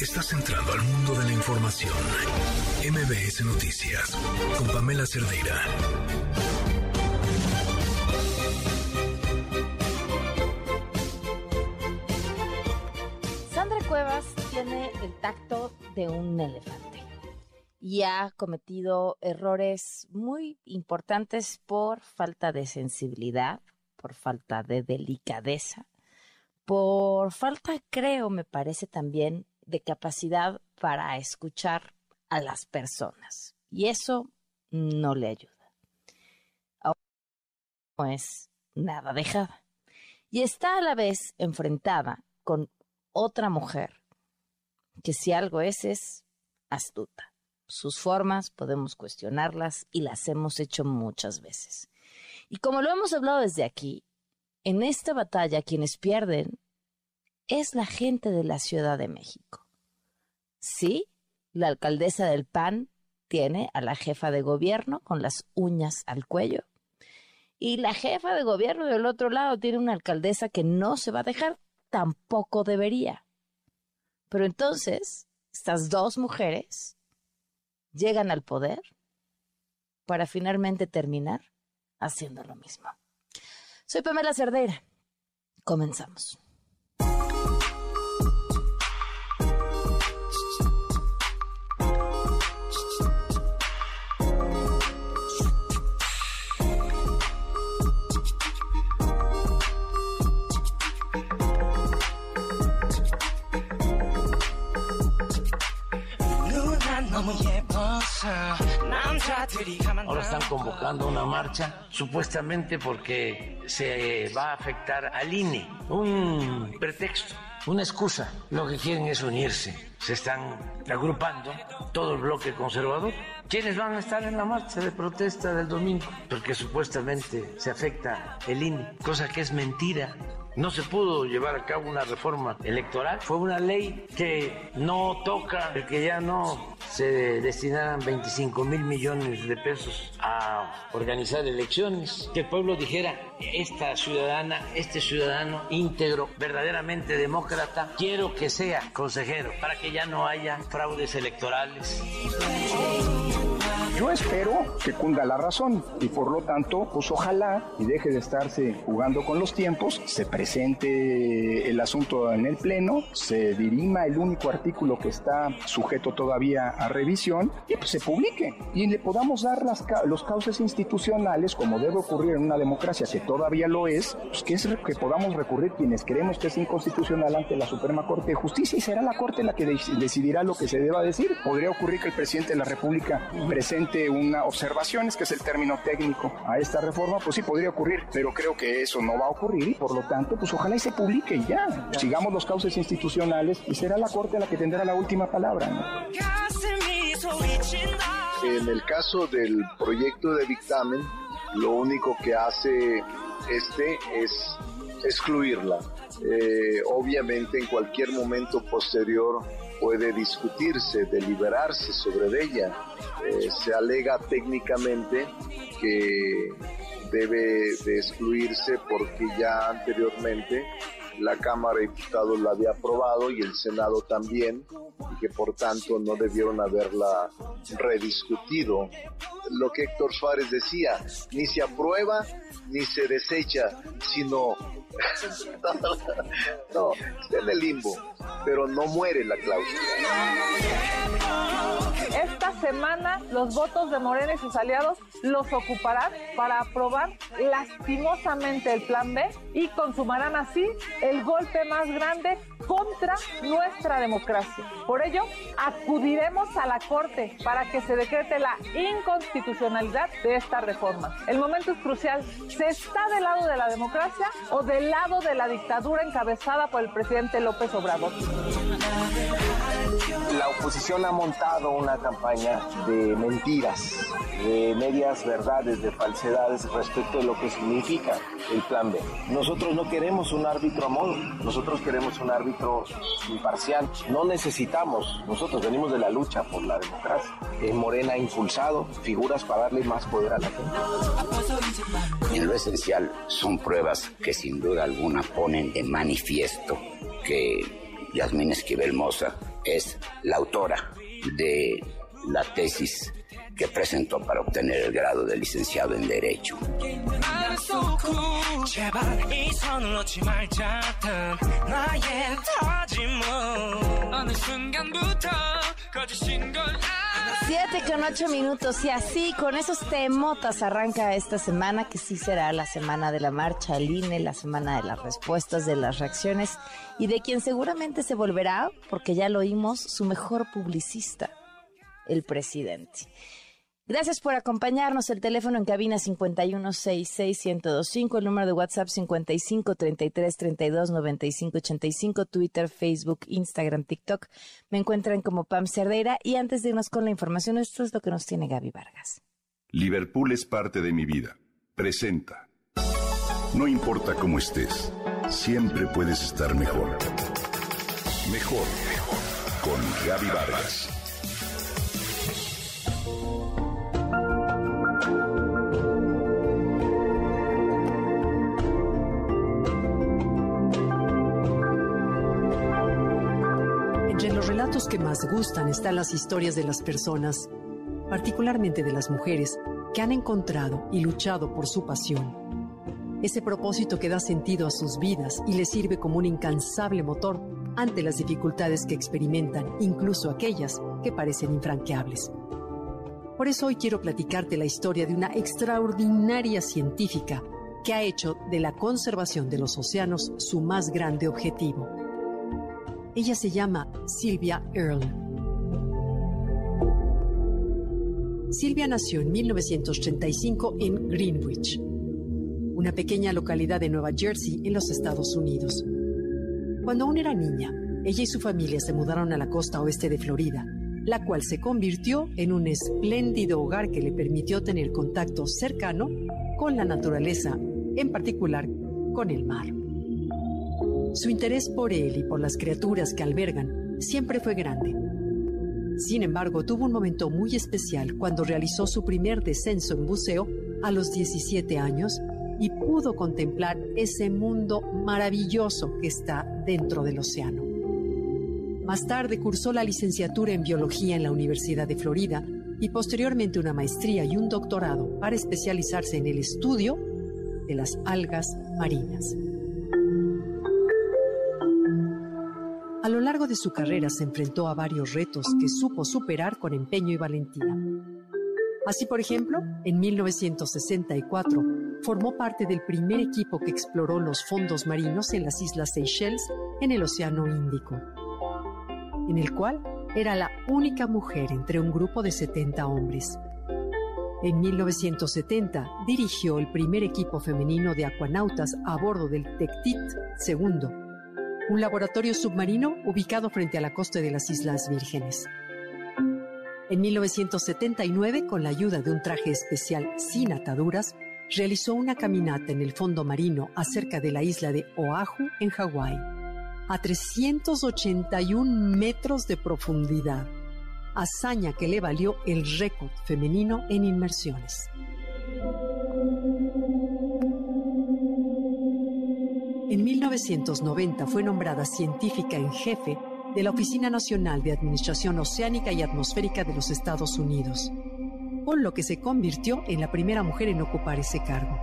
Estás entrando al mundo de la información. MBS Noticias con Pamela Cerdeira. Sandra Cuevas tiene el tacto de un elefante y ha cometido errores muy importantes por falta de sensibilidad, por falta de delicadeza, por falta, creo, me parece también, de capacidad para escuchar a las personas. Y eso no le ayuda. no es nada dejada. Y está a la vez enfrentada con otra mujer que si algo es es astuta. Sus formas podemos cuestionarlas y las hemos hecho muchas veces. Y como lo hemos hablado desde aquí, en esta batalla quienes pierden es la gente de la Ciudad de México. Sí, la alcaldesa del PAN tiene a la jefa de gobierno con las uñas al cuello. Y la jefa de gobierno del otro lado tiene una alcaldesa que no se va a dejar, tampoco debería. Pero entonces, estas dos mujeres llegan al poder para finalmente terminar haciendo lo mismo. Soy Pamela Cerdeira. Comenzamos. Ahora están convocando una marcha, supuestamente porque se va a afectar al INE. Un pretexto, una excusa. Lo que quieren es unirse. Se están agrupando todo el bloque conservador. ¿Quiénes van a estar en la marcha de protesta del domingo? Porque supuestamente se afecta el INE, cosa que es mentira no se pudo llevar a cabo una reforma electoral. Fue una ley que no toca el que ya no se destinaran 25 mil millones de pesos a organizar elecciones. Que el pueblo dijera, esta ciudadana, este ciudadano íntegro, verdaderamente demócrata, quiero que sea consejero para que ya no haya fraudes electorales. Yo espero que cunda la razón y por lo tanto, pues ojalá y deje de estarse jugando con los tiempos, se presente el asunto en el Pleno, se dirima el único artículo que está sujeto todavía a revisión y pues se publique y le podamos dar las, los cauces institucionales como debe ocurrir en una democracia que todavía lo es, pues que es que podamos recurrir quienes creemos que es inconstitucional ante la Suprema Corte de Justicia y será la Corte la que decidirá lo que se deba decir. Podría ocurrir que el presidente de la República presente una observación, es que es el término técnico a esta reforma, pues sí podría ocurrir, pero creo que eso no va a ocurrir y por lo tanto, pues ojalá y se publique ya. Sigamos los cauces institucionales y será la Corte la que tendrá la última palabra. En el caso del proyecto de dictamen, lo único que hace este es excluirla. Eh, obviamente en cualquier momento posterior puede discutirse, deliberarse sobre ella. Eh, se alega técnicamente que debe de excluirse porque ya anteriormente la Cámara de Diputados la había aprobado y el Senado también, y que por tanto no debieron haberla rediscutido. Lo que Héctor Suárez decía, ni se aprueba ni se desecha, sino no, está en el limbo, pero no muere la cláusula. Esta semana los votos de Morena y sus aliados los ocuparán para aprobar lastimosamente el plan B y consumarán así golpe más grande contra nuestra democracia. Por ello, acudiremos a la Corte para que se decrete la inconstitucionalidad de esta reforma. El momento es crucial. ¿Se está del lado de la democracia o del lado de la dictadura encabezada por el presidente López Obrador? La oposición ha montado una campaña de mentiras, de medias verdades, de falsedades respecto de lo que significa el plan B. Nosotros no queremos un árbitro modo, nosotros queremos un árbitro imparcial. No necesitamos, nosotros venimos de la lucha por la democracia. En Morena ha impulsado figuras para darle más poder a la gente. En lo esencial son pruebas que sin duda alguna ponen de manifiesto que Yasmín Esquivel Moza es la autora de la tesis que presentó para obtener el grado de licenciado en Derecho. Siete con ocho minutos y así con esos temotas arranca esta semana que sí será la semana de la marcha al INE, la semana de las respuestas, de las reacciones y de quien seguramente se volverá, porque ya lo oímos, su mejor publicista, el presidente. Gracias por acompañarnos. El teléfono en cabina 5166125, el número de WhatsApp 5533329585, Twitter, Facebook, Instagram, TikTok. Me encuentran como Pam Cerdeira y antes de irnos con la información, esto es lo que nos tiene Gaby Vargas. Liverpool es parte de mi vida. Presenta. No importa cómo estés, siempre puedes estar mejor. Mejor, mejor. Con Gaby Vargas. Que más gustan están las historias de las personas, particularmente de las mujeres, que han encontrado y luchado por su pasión. Ese propósito que da sentido a sus vidas y les sirve como un incansable motor ante las dificultades que experimentan, incluso aquellas que parecen infranqueables. Por eso hoy quiero platicarte la historia de una extraordinaria científica que ha hecho de la conservación de los océanos su más grande objetivo ella se llama Sylvia Earle. Sylvia nació en 1935 en Greenwich, una pequeña localidad de Nueva Jersey en los Estados Unidos. Cuando aún era niña, ella y su familia se mudaron a la costa oeste de Florida, la cual se convirtió en un espléndido hogar que le permitió tener contacto cercano con la naturaleza, en particular con el mar. Su interés por él y por las criaturas que albergan siempre fue grande. Sin embargo, tuvo un momento muy especial cuando realizó su primer descenso en buceo a los 17 años y pudo contemplar ese mundo maravilloso que está dentro del océano. Más tarde cursó la licenciatura en biología en la Universidad de Florida y posteriormente una maestría y un doctorado para especializarse en el estudio de las algas marinas. A lo largo de su carrera se enfrentó a varios retos que supo superar con empeño y valentía. Así, por ejemplo, en 1964 formó parte del primer equipo que exploró los fondos marinos en las Islas Seychelles en el Océano Índico, en el cual era la única mujer entre un grupo de 70 hombres. En 1970 dirigió el primer equipo femenino de acuanautas a bordo del Tectit II, un laboratorio submarino ubicado frente a la costa de las Islas Vírgenes. En 1979, con la ayuda de un traje especial sin ataduras, realizó una caminata en el fondo marino acerca de la isla de Oahu, en Hawái, a 381 metros de profundidad, hazaña que le valió el récord femenino en inmersiones. En 1990 fue nombrada científica en jefe de la Oficina Nacional de Administración Oceánica y Atmosférica de los Estados Unidos, con lo que se convirtió en la primera mujer en ocupar ese cargo.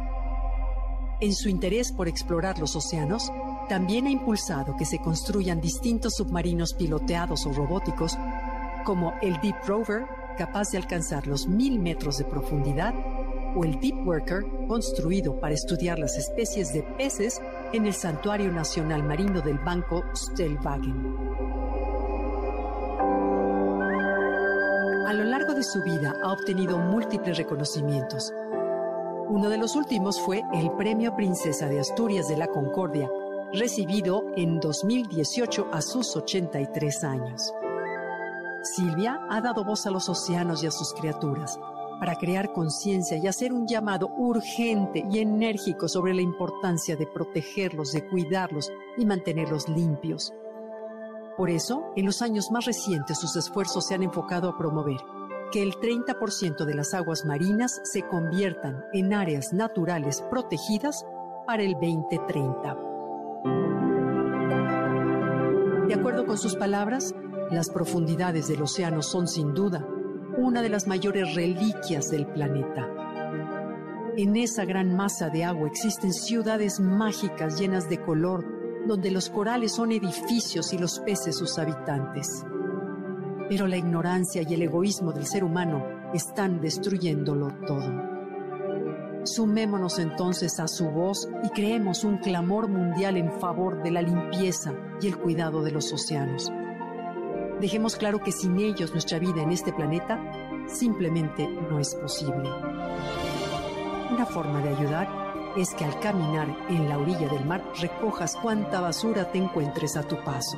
En su interés por explorar los océanos, también ha impulsado que se construyan distintos submarinos piloteados o robóticos, como el Deep Rover, capaz de alcanzar los mil metros de profundidad, o el Deep Worker, construido para estudiar las especies de peces en el Santuario Nacional Marino del Banco Stellwagen. A lo largo de su vida ha obtenido múltiples reconocimientos. Uno de los últimos fue el Premio Princesa de Asturias de la Concordia, recibido en 2018 a sus 83 años. Silvia ha dado voz a los océanos y a sus criaturas para crear conciencia y hacer un llamado urgente y enérgico sobre la importancia de protegerlos, de cuidarlos y mantenerlos limpios. Por eso, en los años más recientes sus esfuerzos se han enfocado a promover que el 30% de las aguas marinas se conviertan en áreas naturales protegidas para el 2030. De acuerdo con sus palabras, las profundidades del océano son sin duda una de las mayores reliquias del planeta. En esa gran masa de agua existen ciudades mágicas llenas de color, donde los corales son edificios y los peces sus habitantes. Pero la ignorancia y el egoísmo del ser humano están destruyéndolo todo. Sumémonos entonces a su voz y creemos un clamor mundial en favor de la limpieza y el cuidado de los océanos. Dejemos claro que sin ellos nuestra vida en este planeta simplemente no es posible. Una forma de ayudar es que al caminar en la orilla del mar recojas cuánta basura te encuentres a tu paso.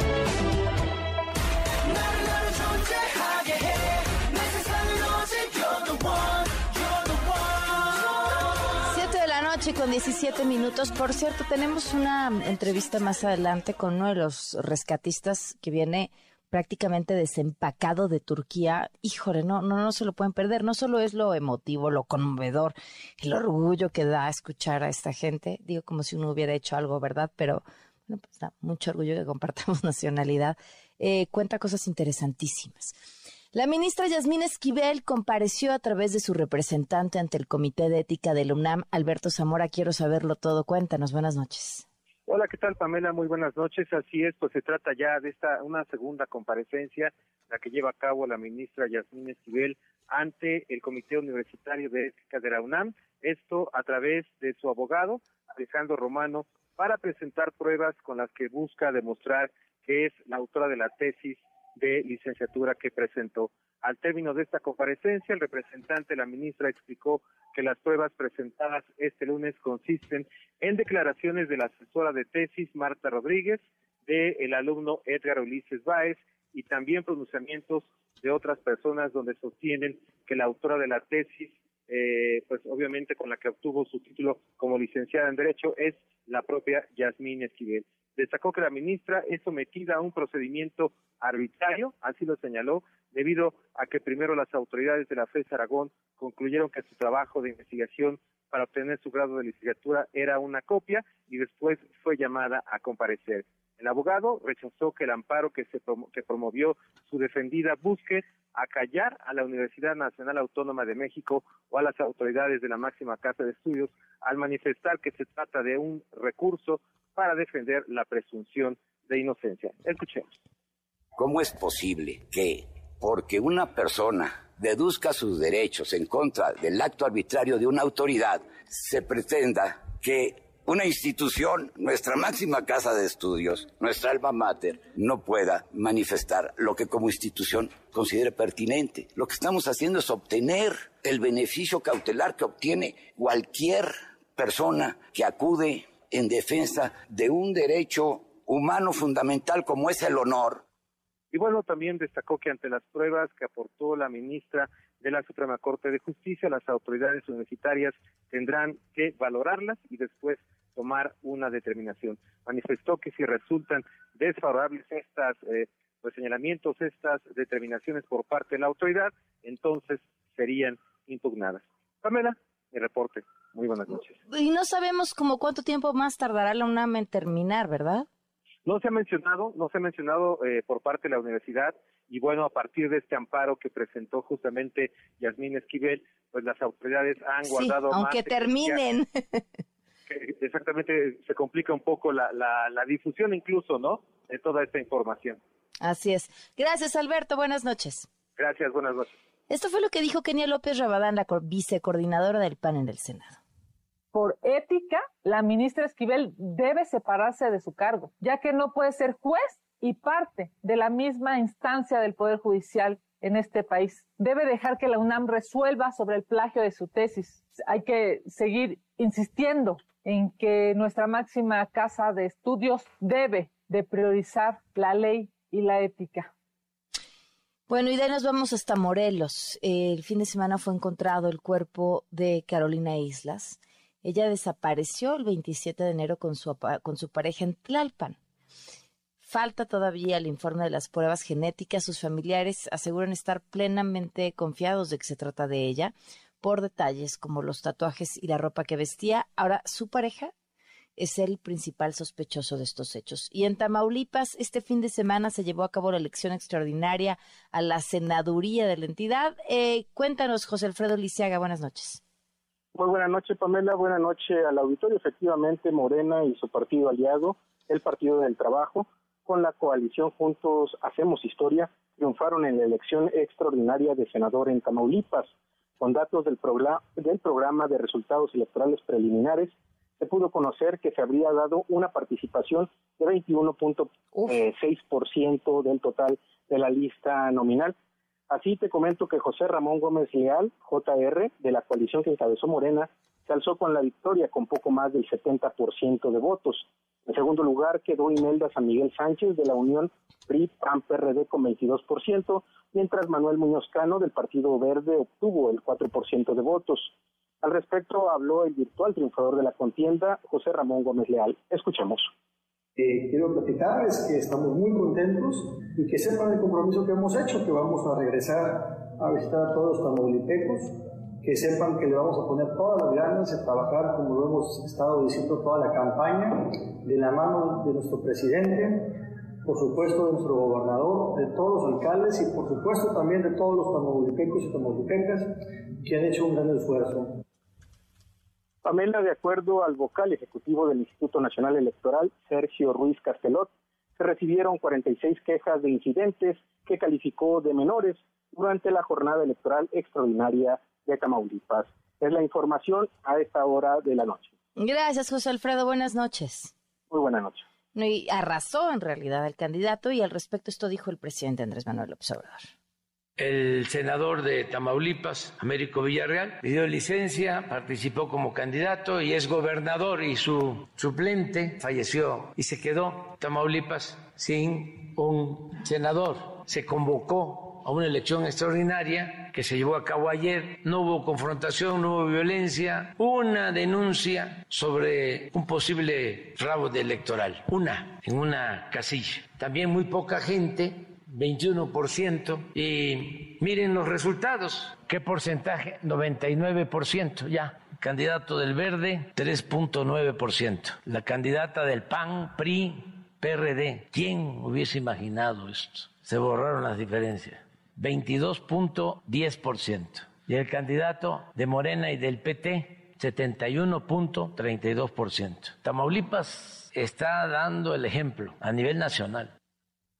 Con 17 minutos. Por cierto, tenemos una entrevista más adelante con uno de los rescatistas que viene prácticamente desempacado de Turquía. Híjole, no, no, no se lo pueden perder. No solo es lo emotivo, lo conmovedor, el orgullo que da escuchar a esta gente. Digo como si uno hubiera hecho algo, ¿verdad? Pero bueno, pues da mucho orgullo que compartamos nacionalidad. Eh, cuenta cosas interesantísimas. La ministra Yasmín Esquivel compareció a través de su representante ante el Comité de Ética del UNAM, Alberto Zamora. Quiero saberlo todo. Cuéntanos. Buenas noches. Hola, ¿qué tal Pamela? Muy buenas noches. Así es, pues se trata ya de esta una segunda comparecencia, la que lleva a cabo la ministra Yasmín Esquivel ante el Comité Universitario de Ética de la UNAM. Esto a través de su abogado, Alejandro Romano, para presentar pruebas con las que busca demostrar que es la autora de la tesis de licenciatura que presentó. Al término de esta comparecencia, el representante de la ministra explicó que las pruebas presentadas este lunes consisten en declaraciones de la asesora de tesis Marta Rodríguez, del el alumno Edgar Ulises Báez y también pronunciamientos de otras personas donde sostienen que la autora de la tesis, eh, pues obviamente con la que obtuvo su título como licenciada en Derecho, es la propia Yasmín Esquivel destacó que la ministra es sometida a un procedimiento arbitrario, así lo señaló, debido a que primero las autoridades de la FES Aragón concluyeron que su trabajo de investigación para obtener su grado de licenciatura era una copia y después fue llamada a comparecer. El abogado rechazó que el amparo que, se que promovió su defendida busque acallar a la Universidad Nacional Autónoma de México o a las autoridades de la máxima casa de estudios al manifestar que se trata de un recurso para defender la presunción de inocencia. Escuchemos. ¿Cómo es posible que porque una persona deduzca sus derechos en contra del acto arbitrario de una autoridad, se pretenda que una institución, nuestra máxima casa de estudios, nuestra alma mater, no pueda manifestar lo que como institución considere pertinente. Lo que estamos haciendo es obtener el beneficio cautelar que obtiene cualquier persona que acude en defensa de un derecho humano fundamental como es el honor. Y bueno, también destacó que ante las pruebas que aportó la ministra de la Suprema Corte de Justicia, las autoridades universitarias tendrán que valorarlas y después tomar una determinación. Manifestó que si resultan desfavorables estas eh, pues, señalamientos, estas determinaciones por parte de la autoridad, entonces serían impugnadas. Pamela, mi reporte. Muy buenas noches. Y no sabemos como cuánto tiempo más tardará la UNAM en terminar, ¿verdad? No se ha mencionado, no se ha mencionado eh, por parte de la universidad y bueno, a partir de este amparo que presentó justamente Yasmín Esquivel, pues las autoridades han sí, guardado aunque terminen. exactamente, se complica un poco la, la, la difusión incluso, ¿no? De toda esta información. Así es. Gracias, Alberto. Buenas noches. Gracias, buenas noches. Esto fue lo que dijo Kenia López Rabadán, la vicecoordinadora del PAN en el Senado por ética, la ministra Esquivel debe separarse de su cargo, ya que no puede ser juez y parte de la misma instancia del Poder Judicial en este país. Debe dejar que la UNAM resuelva sobre el plagio de su tesis. Hay que seguir insistiendo en que nuestra máxima casa de estudios debe de priorizar la ley y la ética. Bueno, y de ahí nos vamos hasta Morelos. El fin de semana fue encontrado el cuerpo de Carolina Islas. Ella desapareció el 27 de enero con su, con su pareja en Tlalpan. Falta todavía el informe de las pruebas genéticas. Sus familiares aseguran estar plenamente confiados de que se trata de ella por detalles como los tatuajes y la ropa que vestía. Ahora, su pareja es el principal sospechoso de estos hechos. Y en Tamaulipas, este fin de semana se llevó a cabo la elección extraordinaria a la senaduría de la entidad. Eh, cuéntanos, José Alfredo Lisiaga, buenas noches. Muy buenas noches, Pamela. Buenas noches al auditorio. Efectivamente, Morena y su partido aliado, el Partido del Trabajo, con la coalición Juntos Hacemos Historia triunfaron en la elección extraordinaria de senador en Tamaulipas. Con datos del, del programa de resultados electorales preliminares, se pudo conocer que se habría dado una participación de 21.6% del total de la lista nominal. Así te comento que José Ramón Gómez Leal, JR, de la coalición que encabezó Morena, se alzó con la victoria con poco más del 70% de votos. En segundo lugar quedó Imelda San Miguel Sánchez de la Unión PRI-PAN-PRD con 22%, mientras Manuel Muñoz Cano del Partido Verde obtuvo el 4% de votos. Al respecto habló el virtual triunfador de la contienda, José Ramón Gómez Leal. Escuchemos. Quiero platicarles que estamos muy contentos y que sepan el compromiso que hemos hecho, que vamos a regresar a visitar a todos los tamaulipecos que sepan que le vamos a poner todas las ganas de trabajar, como lo hemos estado diciendo toda la campaña, de la mano de nuestro presidente, por supuesto de nuestro gobernador, de todos los alcaldes y por supuesto también de todos los tamaulipecos y tamaulipecas que han hecho un gran esfuerzo. Pamela, de acuerdo al vocal ejecutivo del Instituto Nacional Electoral, Sergio Ruiz Castelot, se recibieron 46 quejas de incidentes que calificó de menores durante la jornada electoral extraordinaria de Tamaulipas. Es la información a esta hora de la noche. Gracias, José Alfredo. Buenas noches. Muy buenas noches. Y arrasó en realidad el candidato y al respecto esto dijo el presidente Andrés Manuel Observador. El senador de Tamaulipas, Américo Villarreal, pidió licencia, participó como candidato y es gobernador y su suplente falleció y se quedó Tamaulipas sin un senador. Se convocó a una elección extraordinaria que se llevó a cabo ayer. No hubo confrontación, no hubo violencia. Una denuncia sobre un posible fraude electoral. Una, en una casilla. También muy poca gente, 21%. Y miren los resultados. ¿Qué porcentaje? 99% ya. candidato del Verde, 3.9%. La candidata del PAN, PRI, PRD. ¿Quién hubiese imaginado esto? Se borraron las diferencias. 22.10%. Y el candidato de Morena y del PT, 71.32%. Tamaulipas está dando el ejemplo a nivel nacional.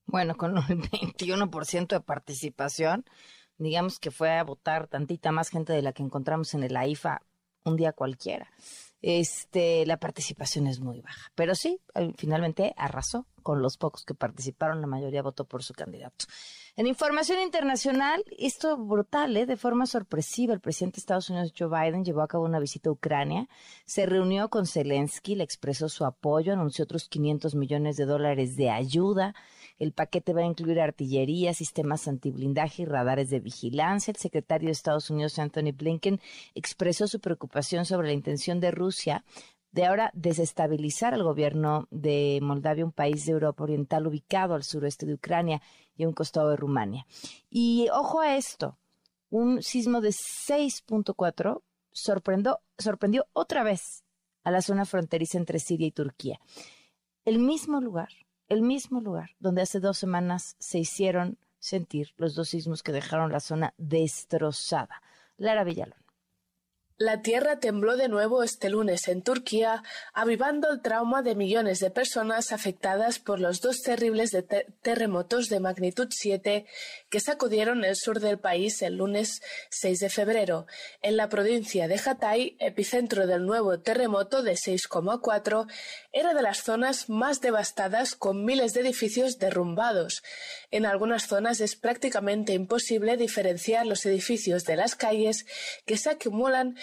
Bueno, con el 21% de participación, digamos que fue a votar tantita más gente de la que encontramos en el AIFA un día cualquiera. Este, la participación es muy baja, pero sí, finalmente arrasó con los pocos que participaron, la mayoría votó por su candidato. En información internacional, esto brutal, ¿eh? de forma sorpresiva, el presidente de Estados Unidos, Joe Biden, llevó a cabo una visita a Ucrania, se reunió con Zelensky, le expresó su apoyo, anunció otros 500 millones de dólares de ayuda. El paquete va a incluir artillería, sistemas antiblindaje y radares de vigilancia. El secretario de Estados Unidos, Anthony Blinken, expresó su preocupación sobre la intención de Rusia de ahora desestabilizar al gobierno de Moldavia, un país de Europa Oriental ubicado al suroeste de Ucrania y a un costado de Rumania. Y ojo a esto, un sismo de 6.4 sorprendió, sorprendió otra vez a la zona fronteriza entre Siria y Turquía. El mismo lugar, el mismo lugar donde hace dos semanas se hicieron sentir los dos sismos que dejaron la zona destrozada. Lara Villalón. La tierra tembló de nuevo este lunes en Turquía, avivando el trauma de millones de personas afectadas por los dos terribles terremotos de magnitud 7 que sacudieron el sur del país el lunes 6 de febrero. En la provincia de Hatay, epicentro del nuevo terremoto de 6,4, era de las zonas más devastadas con miles de edificios derrumbados. En algunas zonas es prácticamente imposible diferenciar los edificios de las calles que se acumulan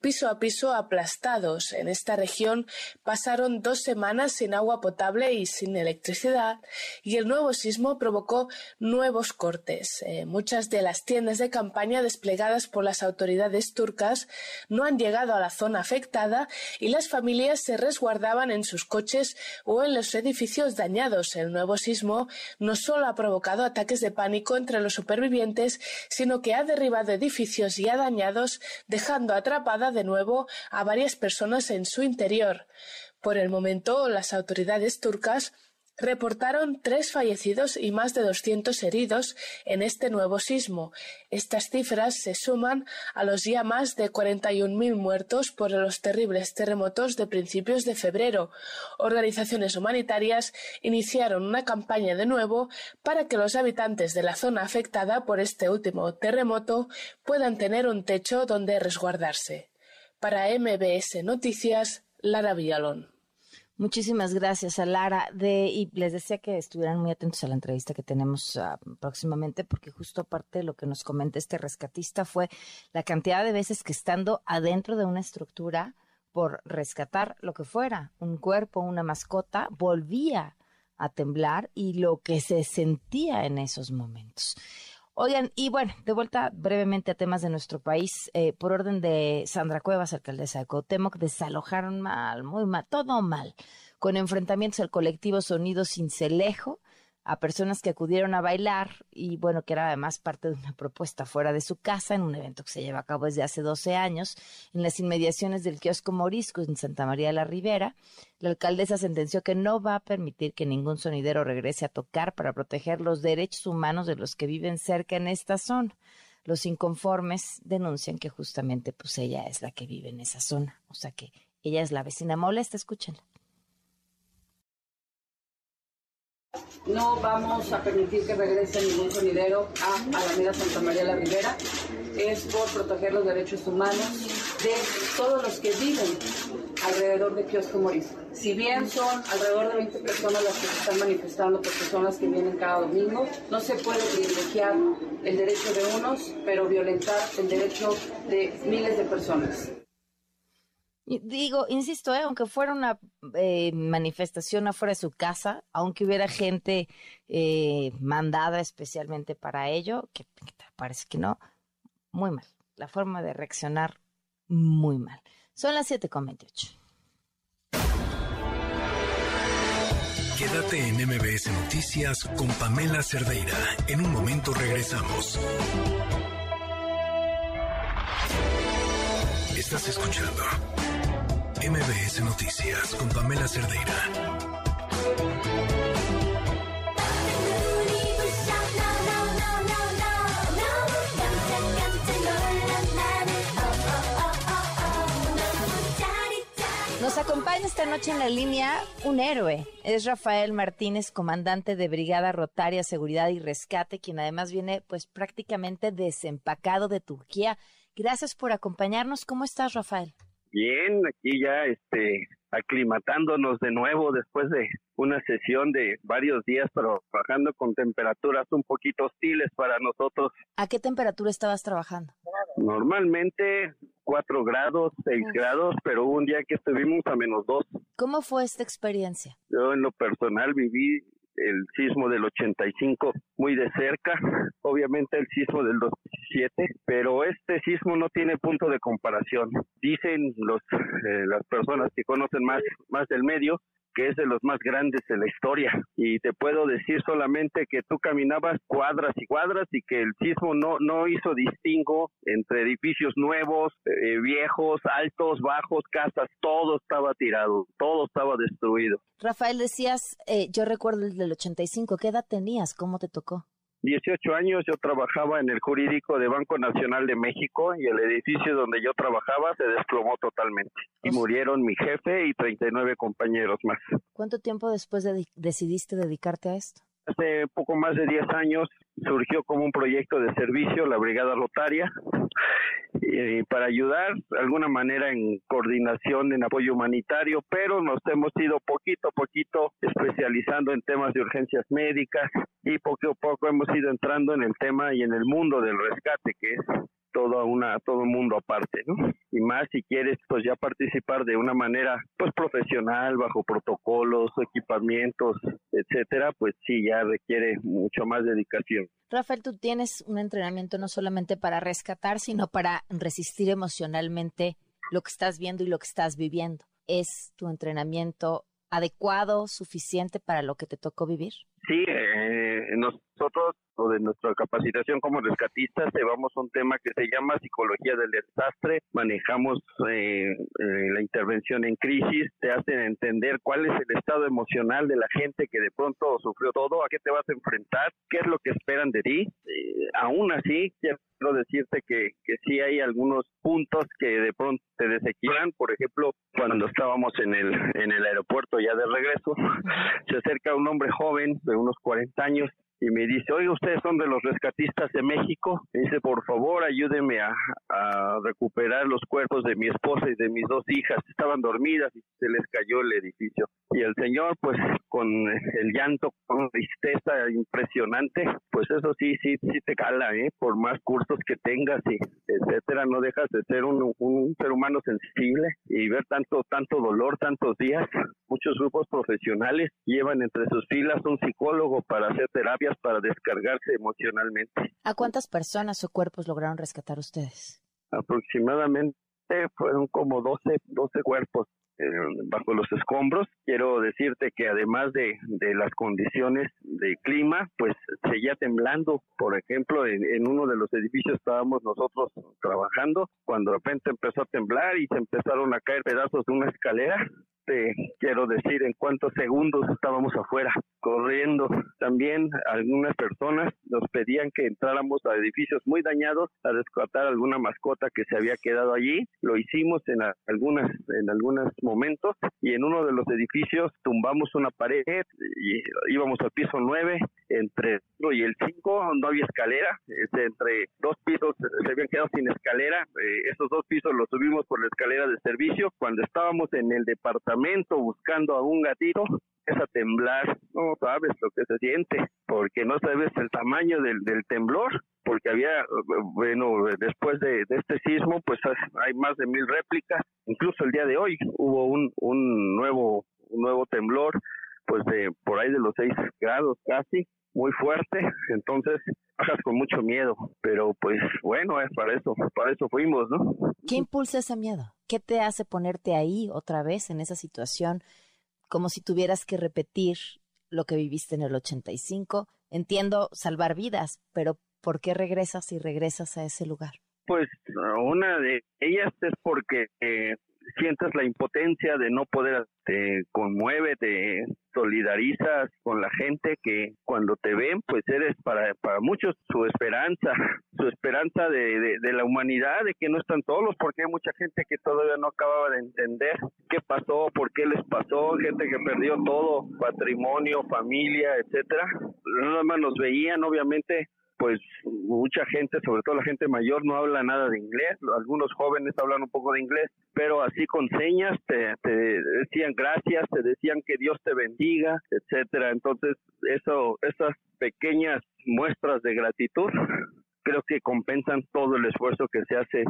piso a piso aplastados. En esta región pasaron dos semanas sin agua potable y sin electricidad y el nuevo sismo provocó nuevos cortes. Eh, muchas de las tiendas de campaña desplegadas por las autoridades turcas no han llegado a la zona afectada y las familias se resguardaban en sus coches o en los edificios dañados. El nuevo sismo no solo ha provocado ataques de pánico entre los supervivientes, sino que ha derribado edificios ya dañados, dejando de nuevo a varias personas en su interior. Por el momento, las autoridades turcas reportaron tres fallecidos y más de doscientos heridos en este nuevo sismo. Estas cifras se suman a los ya más de mil muertos por los terribles terremotos de principios de febrero. Organizaciones humanitarias iniciaron una campaña de nuevo para que los habitantes de la zona afectada por este último terremoto puedan tener un techo donde resguardarse. Para MBS Noticias, Lara Villalón. Muchísimas gracias a Lara. De, y les decía que estuvieran muy atentos a la entrevista que tenemos ah, próximamente, porque justo aparte de lo que nos comenta este rescatista fue la cantidad de veces que estando adentro de una estructura por rescatar lo que fuera, un cuerpo, una mascota, volvía a temblar y lo que se sentía en esos momentos. Oigan, y bueno, de vuelta brevemente a temas de nuestro país, eh, por orden de Sandra Cuevas, alcaldesa de Cuauhtémoc, desalojaron mal, muy mal, todo mal, con enfrentamientos al colectivo Sonido Cincelejo, a personas que acudieron a bailar y bueno, que era además parte de una propuesta fuera de su casa en un evento que se lleva a cabo desde hace 12 años en las inmediaciones del kiosco Morisco en Santa María de la Ribera. La alcaldesa sentenció que no va a permitir que ningún sonidero regrese a tocar para proteger los derechos humanos de los que viven cerca en esta zona. Los inconformes denuncian que justamente pues ella es la que vive en esa zona, o sea que ella es la vecina molesta, escúchenla. No vamos a permitir que regrese ningún sonidero a Alameda Santa María la Ribera. Es por proteger los derechos humanos de todos los que viven alrededor de Kiosco Morisco. Si bien son alrededor de 20 personas las que se están manifestando, porque son las que vienen cada domingo, no se puede privilegiar el derecho de unos, pero violentar el derecho de miles de personas. Digo, insisto, eh, aunque fuera una eh, manifestación afuera de su casa, aunque hubiera gente eh, mandada especialmente para ello, que, parece que no, muy mal. La forma de reaccionar, muy mal. Son las 7.28. Quédate en MBS Noticias con Pamela Cerdeira. En un momento regresamos. Estás escuchando MBS Noticias con Pamela Cerdeira. Nos acompaña esta noche en la línea un héroe. Es Rafael Martínez, comandante de Brigada Rotaria Seguridad y Rescate, quien además viene pues prácticamente desempacado de Turquía. Gracias por acompañarnos. ¿Cómo estás, Rafael? Bien, aquí ya este aclimatándonos de nuevo después de una sesión de varios días, pero trabajando con temperaturas un poquito hostiles para nosotros. ¿A qué temperatura estabas trabajando? Normalmente 4 grados, 6 grados, pero hubo un día que estuvimos a menos 2. ¿Cómo fue esta experiencia? Yo en lo personal viví el sismo del 85 muy de cerca, obviamente el sismo del 2007, pero este sismo no tiene punto de comparación. Dicen los, eh, las personas que conocen más, más del medio que es de los más grandes de la historia. Y te puedo decir solamente que tú caminabas cuadras y cuadras y que el sismo no, no hizo distingo entre edificios nuevos, eh, viejos, altos, bajos, casas, todo estaba tirado, todo estaba destruido. Rafael, decías, eh, yo recuerdo el del 85, ¿qué edad tenías? ¿Cómo te tocó? 18 años yo trabajaba en el jurídico de Banco Nacional de México y el edificio donde yo trabajaba se desplomó totalmente y murieron mi jefe y 39 compañeros más. ¿Cuánto tiempo después decidiste dedicarte a esto? Hace poco más de 10 años surgió como un proyecto de servicio la Brigada Rotaria eh, para ayudar de alguna manera en coordinación en apoyo humanitario, pero nos hemos ido poquito a poquito especializando en temas de urgencias médicas y poco a poco hemos ido entrando en el tema y en el mundo del rescate, que es todo una todo un mundo aparte, ¿no? Y más si quieres pues ya participar de una manera pues profesional bajo protocolos, equipamientos, etcétera, pues sí ya requiere mucho más dedicación. Rafael, tú tienes un entrenamiento no solamente para rescatar, sino para resistir emocionalmente lo que estás viendo y lo que estás viviendo. ¿Es tu entrenamiento adecuado, suficiente para lo que te tocó vivir? Sí, eh, nosotros o de nuestra capacitación como rescatistas llevamos un tema que se llama psicología del desastre, manejamos eh, eh, la intervención en crisis, te hacen entender cuál es el estado emocional de la gente que de pronto sufrió todo, a qué te vas a enfrentar, qué es lo que esperan de ti. aún así, quiero decirte que, que sí hay algunos puntos que de pronto te desequilibran, por ejemplo, cuando estábamos en el, en el aeropuerto ya de regreso, se acerca un hombre joven de unos 40 años y me dice, oiga, ustedes son de los rescatistas de México. Me dice, por favor, ayúdenme a, recuperar los cuerpos de mi esposa y de mis dos hijas. Estaban dormidas y se les cayó el edificio. Y el señor, pues, con el llanto, con tristeza impresionante, pues eso sí, sí, sí te cala, ¿eh? Por más cursos que tengas y etcétera, no dejas de ser un, un ser humano sensible y ver tanto, tanto dolor, tantos días. Muchos grupos profesionales llevan entre sus filas un psicólogo para hacer terapia para descargarse emocionalmente. ¿A cuántas personas o cuerpos lograron rescatar ustedes? Aproximadamente fueron como 12, 12 cuerpos eh, bajo los escombros. Quiero decirte que además de, de, las condiciones de clima, pues seguía temblando. Por ejemplo, en, en, uno de los edificios estábamos nosotros trabajando cuando de repente empezó a temblar y se empezaron a caer pedazos de una escalera quiero decir en cuántos segundos estábamos afuera corriendo. También algunas personas nos pedían que entráramos a edificios muy dañados a rescatar alguna mascota que se había quedado allí. Lo hicimos en algunas en algunos momentos y en uno de los edificios tumbamos una pared y íbamos al piso 9 entre el y el 5 no había escalera, este, entre dos pisos se habían quedado sin escalera, eh, esos dos pisos los subimos por la escalera de servicio, cuando estábamos en el departamento buscando a un gatito, es a temblar, no sabes lo que se siente, porque no sabes el tamaño del, del temblor, porque había, bueno, después de, este sismo, pues hay más de mil réplicas, incluso el día de hoy hubo un, un nuevo, un nuevo temblor, pues de por ahí de los 6 grados casi, muy fuerte, entonces bajas con mucho miedo, pero pues bueno, es para eso, para eso fuimos, ¿no? ¿Qué impulsa ese miedo? ¿Qué te hace ponerte ahí otra vez en esa situación como si tuvieras que repetir lo que viviste en el 85? Entiendo salvar vidas, pero ¿por qué regresas y regresas a ese lugar? Pues una de ellas es porque eh, sientes la impotencia de no poder, te conmueve, te solidarizas con la gente que cuando te ven, pues eres para, para muchos su esperanza, su esperanza de, de, la humanidad, de que no están solos, porque hay mucha gente que todavía no acababa de entender qué pasó, por qué les pasó, gente que perdió todo, patrimonio, familia, etcétera. Nada más nos veían, obviamente, pues mucha gente, sobre todo la gente mayor, no habla nada de inglés. Algunos jóvenes hablan un poco de inglés, pero así con señas te, decían gracias, te decían que Dios te bendiga, etcétera. Entonces, eso, esas pequeñas muestras de gratitud creo que compensan todo el esfuerzo que se hace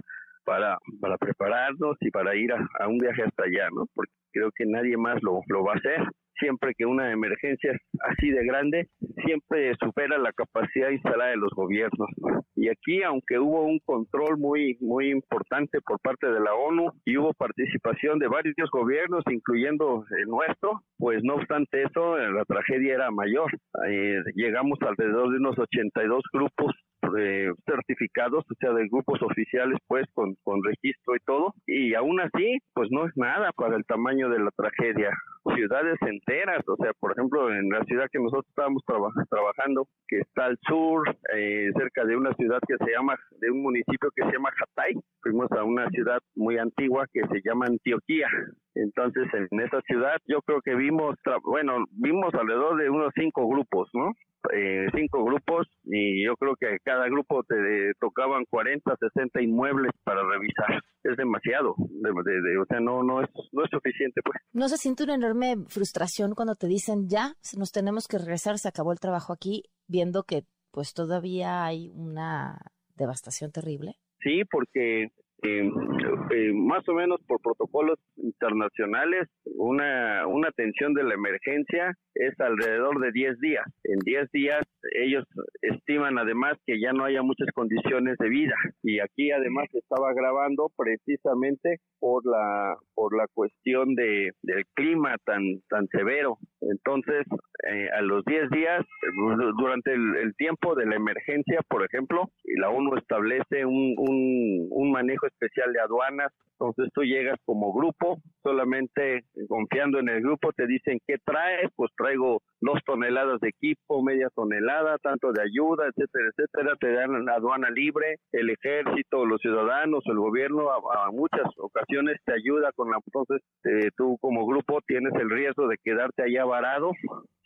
para, para prepararnos y para ir a, un viaje hasta allá, ¿no? Porque creo que nadie más lo, lo va a hacer siempre que una emergencia así de grande, siempre supera la capacidad instalada de los gobiernos. Y aquí, aunque hubo un control muy, muy importante por parte de la ONU y hubo participación de varios gobiernos, incluyendo el nuestro, pues no obstante eso, la tragedia era mayor. Eh, llegamos alrededor de unos 82 grupos eh, certificados, o sea, de grupos oficiales, pues, con, con registro y todo, y aún así, pues no es nada para el tamaño de la tragedia. Ciudades enteras, o sea, por ejemplo, en la ciudad que nosotros estábamos trabajando, que está al sur, eh, cerca de una ciudad que se llama, de un municipio que se llama Hatay, fuimos a una ciudad muy antigua que se llama Antioquía. Entonces, en esa ciudad yo creo que vimos, bueno, vimos alrededor de unos cinco grupos, ¿no? Eh, cinco grupos y yo creo que cada grupo te tocaban 40, 60 inmuebles para revisar. Es demasiado, o sea, no no es no es suficiente pues. ¿No se siente una enorme frustración cuando te dicen ya nos tenemos que regresar, se acabó el trabajo aquí, viendo que pues todavía hay una devastación terrible? Sí, porque eh, eh, más o menos por protocolos internacionales, una, una atención de la emergencia es alrededor de 10 días. En 10 días ellos estiman además que ya no haya muchas condiciones de vida y aquí además se estaba grabando precisamente por la por la cuestión de del clima tan tan severo. Entonces, eh, a los 10 días durante el, tiempo de la emergencia, por ejemplo, la ONU establece un, un, un manejo especial de aduanas. Entonces tú llegas como grupo, solamente confiando en el grupo, te dicen qué traes, pues traigo dos toneladas de equipo, media tonelada, tanto de ayuda, etcétera, etcétera, te dan la aduana libre, el ejército, los ciudadanos, el gobierno, a, muchas ocasiones te ayuda con la, entonces eh, tú como grupo tienes el riesgo de quedarte allá varado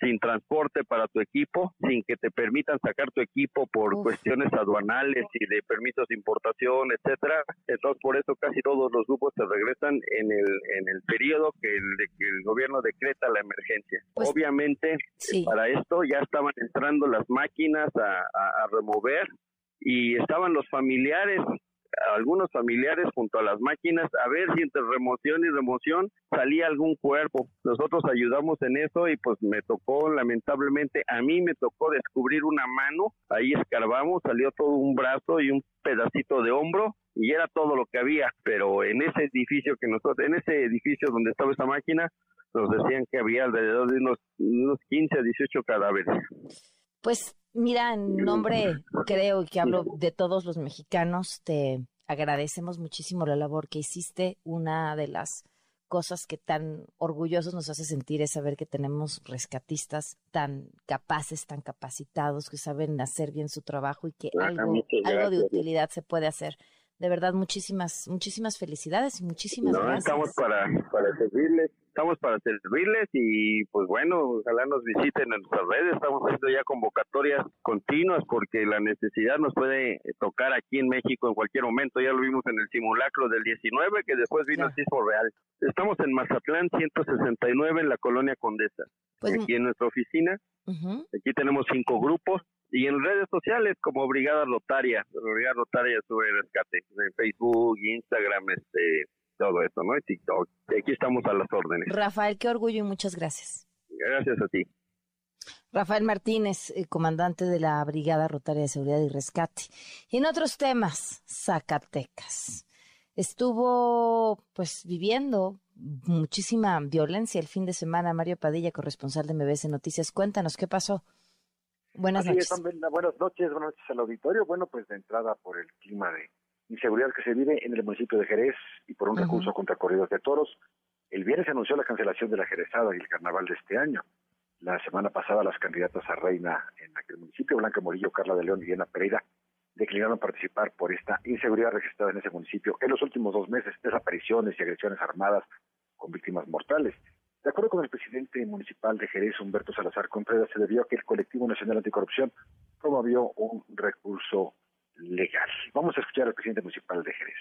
sin transporte para tu equipo, sin que te permitan sacar tu equipo por cuestiones aduanales y de permisos de importación, etcétera. Entonces, por eso casi todos los grupos se regresan en el en el periodo que el, que el gobierno decreta la emergencia. Pues, Obviamente, para esto ya estaban entrando las máquinas a, a remover y estaban los familiares algunos familiares junto a las máquinas a ver si entre remoción y remoción salía algún cuerpo. Nosotros ayudamos en eso y pues me tocó, lamentablemente, a mí me tocó descubrir una mano, ahí escarbamos, salió todo un brazo y un pedacito de hombro y era todo lo que había, pero en ese edificio que nosotros, en ese edificio donde estaba esa máquina, nos decían que había alrededor de unos, unos 15 a 18 cadáveres. Pues mira, en nombre, creo que hablo de todos los mexicanos, te agradecemos muchísimo la labor que hiciste. Una de las cosas que tan orgullosos nos hace sentir es saber que tenemos rescatistas tan capaces, tan capacitados, que saben hacer bien su trabajo y que ah, algo, algo de utilidad se puede hacer. De verdad, muchísimas, muchísimas felicidades y muchísimas gracias. Estamos para, para servirles estamos para servirles y pues bueno, ojalá nos visiten en nuestras redes, estamos haciendo ya convocatorias continuas porque la necesidad nos puede tocar aquí en México en cualquier momento, ya lo vimos en el simulacro del 19 que después vino el sismo real. Estamos en Mazatlán 169 en la colonia Condesa, pues, aquí en nuestra oficina, aquí tenemos cinco grupos y en redes sociales como Brigada Rotaria, Brigada Rotaria sobre rescate, en Facebook, Instagram, este todo esto, ¿no? TikTok. aquí estamos a las órdenes. Rafael, qué orgullo y muchas gracias. Gracias a ti. Rafael Martínez, eh, comandante de la Brigada Rotaria de Seguridad y Rescate. Y en otros temas, Zacatecas. Estuvo, pues, viviendo muchísima violencia el fin de semana. Mario Padilla, corresponsal de MBS Noticias. Cuéntanos, ¿qué pasó? Buenas noches. buenas noches, buenas noches al auditorio. Bueno, pues de entrada por el clima de inseguridad que se vive en el municipio de Jerez y por un recurso contra corridos de toros. El viernes se anunció la cancelación de la Jerezada y el carnaval de este año. La semana pasada las candidatas a reina en aquel municipio, Blanca Morillo, Carla de León y Diana Pereira, declinaron participar por esta inseguridad registrada en ese municipio en los últimos dos meses, desapariciones y agresiones armadas con víctimas mortales. De acuerdo con el presidente municipal de Jerez, Humberto Salazar Contreras, se debió a que el Colectivo Nacional Anticorrupción promovió un recurso legal. Vamos a escuchar al presidente municipal de Jerez.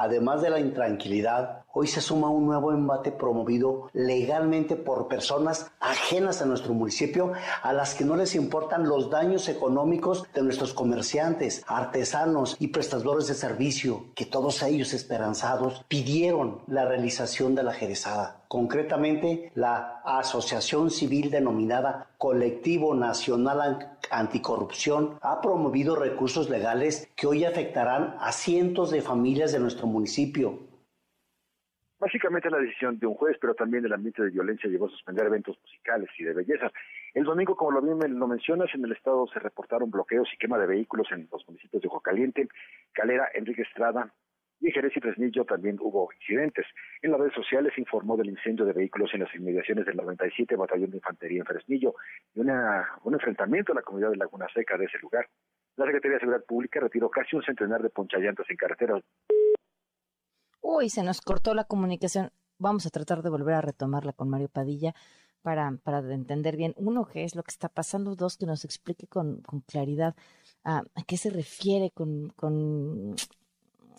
Además de la intranquilidad, hoy se suma un nuevo embate promovido legalmente por personas ajenas a nuestro municipio, a las que no les importan los daños económicos de nuestros comerciantes, artesanos y prestadores de servicio, que todos ellos esperanzados pidieron la realización de la jerezada. Concretamente, la asociación civil denominada Colectivo Nacional Anticorrupción ha promovido recursos legales que hoy afectarán a cientos de familias de nuestro municipio. Básicamente la decisión de un juez, pero también el ambiente de violencia llevó a suspender eventos musicales y de belleza. El domingo, como lo bien lo mencionas, en el estado se reportaron bloqueos y quema de vehículos en los municipios de Ojo Caliente, Calera, Enrique Estrada, y en Jerez y Fresnillo también hubo incidentes. En las redes sociales se informó del incendio de vehículos en las inmediaciones del 97 Batallón de Infantería en Fresnillo y un enfrentamiento en la comunidad de Laguna Seca de ese lugar. La Secretaría de Seguridad Pública retiró casi un centenar de ponchallantas en carreteras. Uy, se nos cortó la comunicación. Vamos a tratar de volver a retomarla con Mario Padilla para, para entender bien, uno, qué es lo que está pasando, dos, que nos explique con, claridad a, a qué se refiere con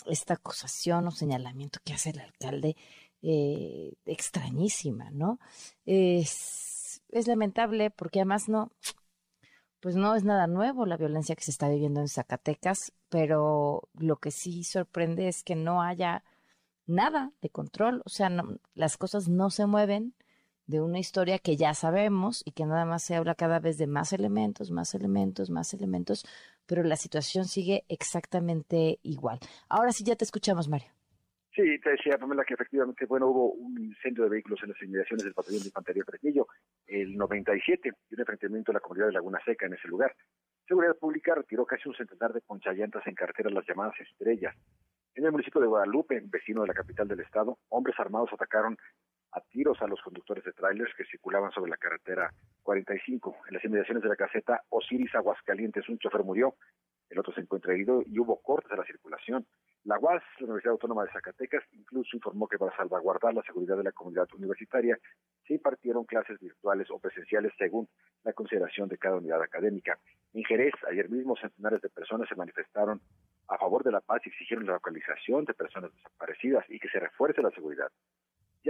esta acusación o señalamiento que hace el alcalde eh, extrañísima, ¿no? Es, es lamentable porque además no, pues no es nada nuevo la violencia que se está viviendo en Zacatecas, pero lo que sí sorprende es que no haya nada de control, o sea, las cosas no se mueven de una historia que ya sabemos y que nada más se habla cada vez de más elementos, más elementos, más elementos, pero la situación sigue exactamente igual. Ahora sí ya te escuchamos, Mario. Sí, te decía Pamela que efectivamente, bueno, hubo un incendio de vehículos en las inmediaciones del batallón de infantería Fresnillo, el 97, y un enfrentamiento en la comunidad de Laguna Seca en ese lugar. Seguridad Pública retiró casi un centenar de ponchallantas en carretera las llamadas estrellas. En el municipio de Guadalupe, vecino de la capital del estado, hombres armados atacaron a tiros a los conductores de trailers que circulaban sobre la carretera 45. En las inmediaciones de la caseta Osiris Aguascalientes, un chofer murió, el otro se encuentra herido y hubo cortes a la circulación. La UAS, la Universidad Autónoma de Zacatecas, incluso informó que para salvaguardar la seguridad de la comunidad universitaria se impartieron clases virtuales o presenciales según la consideración de cada unidad académica. En Jerez, ayer mismo, centenares de personas se manifestaron a favor de la paz y exigieron la localización de personas desaparecidas y que se refuerce la seguridad.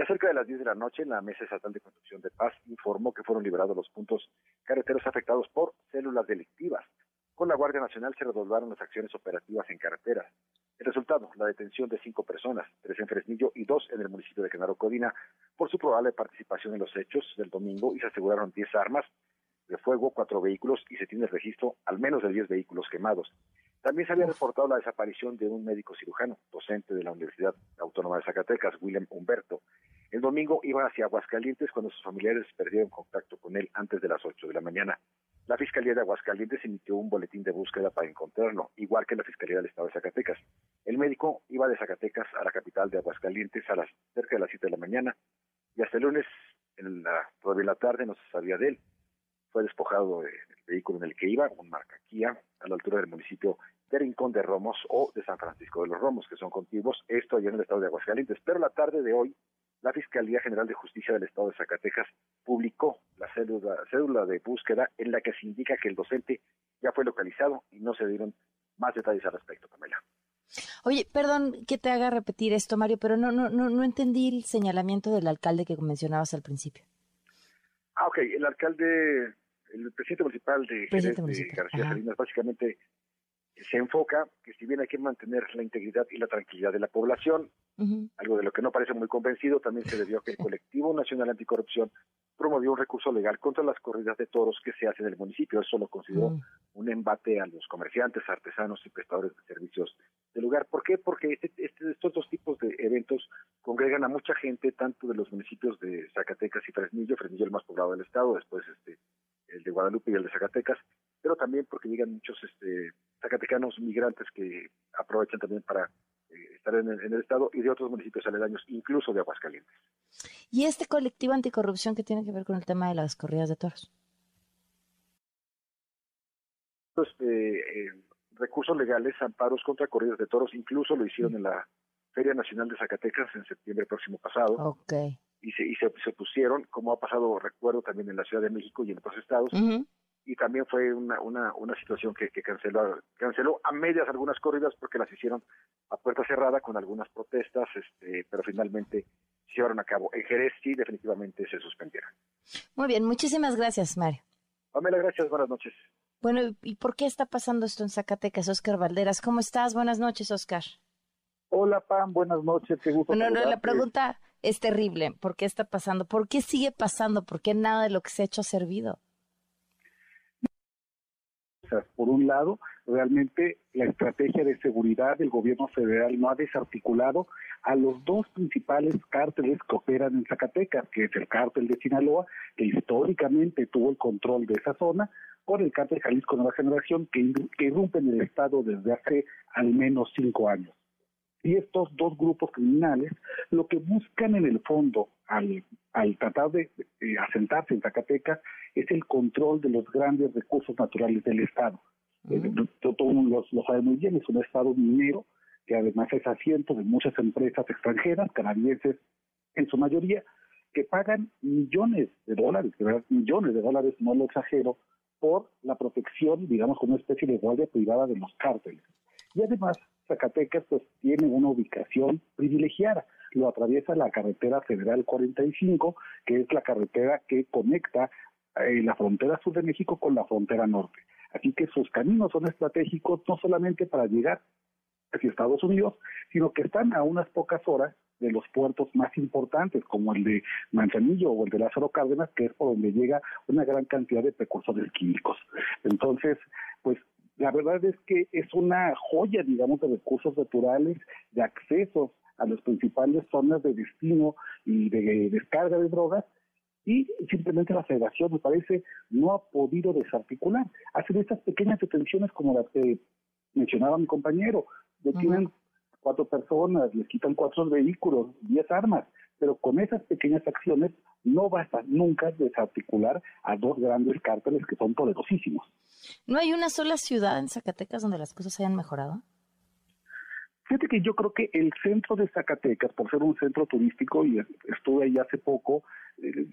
Ya cerca de las 10 de la noche, la Mesa Estatal de Construcción de Paz informó que fueron liberados los puntos carreteros afectados por células delictivas. Con la Guardia Nacional se redoblaron las acciones operativas en carreteras. El resultado, la detención de cinco personas, tres en Fresnillo y dos en el municipio de Genaro Codina, por su probable participación en los hechos del domingo y se aseguraron 10 armas de fuego, cuatro vehículos y se tiene registro al menos de 10 vehículos quemados. También se había reportado la desaparición de un médico cirujano, docente de la Universidad Autónoma de Zacatecas, William Humberto. El domingo iba hacia Aguascalientes cuando sus familiares perdieron contacto con él antes de las 8 de la mañana. La Fiscalía de Aguascalientes emitió un boletín de búsqueda para encontrarlo, igual que la Fiscalía del Estado de Zacatecas. El médico iba de Zacatecas a la capital de Aguascalientes a las cerca de las 7 de la mañana y hasta el lunes, en la, todavía en la tarde, no se sabía de él fue despojado del vehículo en el que iba, un marca Kia, a la altura del municipio de Rincón de Romos o de San Francisco de los Romos, que son contiguos, esto allá en el estado de Aguascalientes. Pero la tarde de hoy, la Fiscalía General de Justicia del Estado de Zacatecas publicó la cédula, cédula de búsqueda en la que se indica que el docente ya fue localizado y no se dieron más detalles al respecto, Pamela. Oye, perdón que te haga repetir esto, Mario, pero no, no, no, no entendí el señalamiento del alcalde que mencionabas al principio. Ah, ok. El alcalde, el presidente municipal de, García Salinas, básicamente se enfoca que si bien hay que mantener la integridad y la tranquilidad de la población, algo de lo que no parece muy convencido, también se debió a que el colectivo nacional anticorrupción promovió un recurso legal contra las corridas de toros que se hacen en el municipio. Eso lo consideró mm. un embate a los comerciantes, artesanos y prestadores de servicios del lugar. ¿Por qué? Porque este, este, estos dos tipos de eventos congregan a mucha gente, tanto de los municipios de Zacatecas y Fresnillo, Fresnillo el más poblado del estado, después este el de Guadalupe y el de Zacatecas, pero también porque llegan muchos este, zacatecanos migrantes que aprovechan también para eh, estar en el, estado y de otros municipios aledaños, incluso de Aguascalientes. ¿Y este colectivo anticorrupción que tiene que ver con el tema de las corridas de toros? Este, eh, recursos legales, amparos contra corridas de toros, incluso lo hicieron en la Feria Nacional de Zacatecas en septiembre próximo pasado. Okay. Y, se, y se, pusieron, como ha pasado, recuerdo, también en la Ciudad de México y en otros estados, y también fue una, una, una situación que, que, canceló, canceló a medias algunas corridas porque las hicieron a puerta cerrada con algunas protestas, este, pero finalmente se llevaron a cabo. En Jerez sí definitivamente se suspendieron. Muy bien, muchísimas gracias, Mario. Pamela, gracias, buenas noches. Bueno, ¿y por qué está pasando esto en Zacatecas? Oscar Valderas, ¿cómo estás? Buenas noches, Oscar. Hola, Pam, buenas noches, qué gusto. Bueno, no, la pregunta es terrible. ¿Por qué está pasando? ¿Por qué sigue pasando? ¿Por qué nada de lo que se ha hecho ha servido? Por un lado, realmente la estrategia de seguridad del gobierno federal no ha desarticulado a los dos principales cárteles que operan en Zacatecas, que es el cártel de Sinaloa, que históricamente tuvo el control de esa zona, con el cártel Jalisco Nueva Generación, que, que irrumpe en el Estado desde hace al menos cinco años. Y estos dos grupos criminales lo que buscan en el fondo al, al tratar de asentarse en Zacatecas es el control de los grandes recursos naturales del Estado. Eh, todo el mundo lo, sabe muy bien, es un Estado minero que además es asiento de muchas empresas extranjeras, canadienses en su mayoría, que pagan millones de dólares, de verdad, millones de dólares, no lo exagero, por la protección, digamos, como una especie de guardia privada de los cárteles. Y además, Zacatecas pues tiene una ubicación privilegiada. Lo atraviesa la carretera federal 45, que es la carretera que conecta eh, la frontera sur de México con la frontera norte. Así que sus caminos son estratégicos no solamente para llegar hacia Estados Unidos, sino que están a unas pocas horas de los puertos más importantes, como el de Manzanillo o el de Lázaro Cárdenas, que es por donde llega una gran cantidad de precursores químicos. Entonces, pues la verdad es que es una joya, digamos, de recursos naturales, de accesos a las principales zonas de destino y de descarga de drogas, y simplemente la federación, me parece, no ha podido desarticular. Hacen estas pequeñas detenciones como las que mencionaba mi compañero, detienen cuatro personas, les quitan cuatro vehículos, diez armas, pero con esas pequeñas acciones no basta nunca desarticular a dos grandes cárteles que son poderosísimos. ¿No hay una sola ciudad en Zacatecas donde las cosas hayan mejorado? Fíjate que yo creo que el centro de Zacatecas, por ser un centro turístico, y estuve ahí hace poco, eh,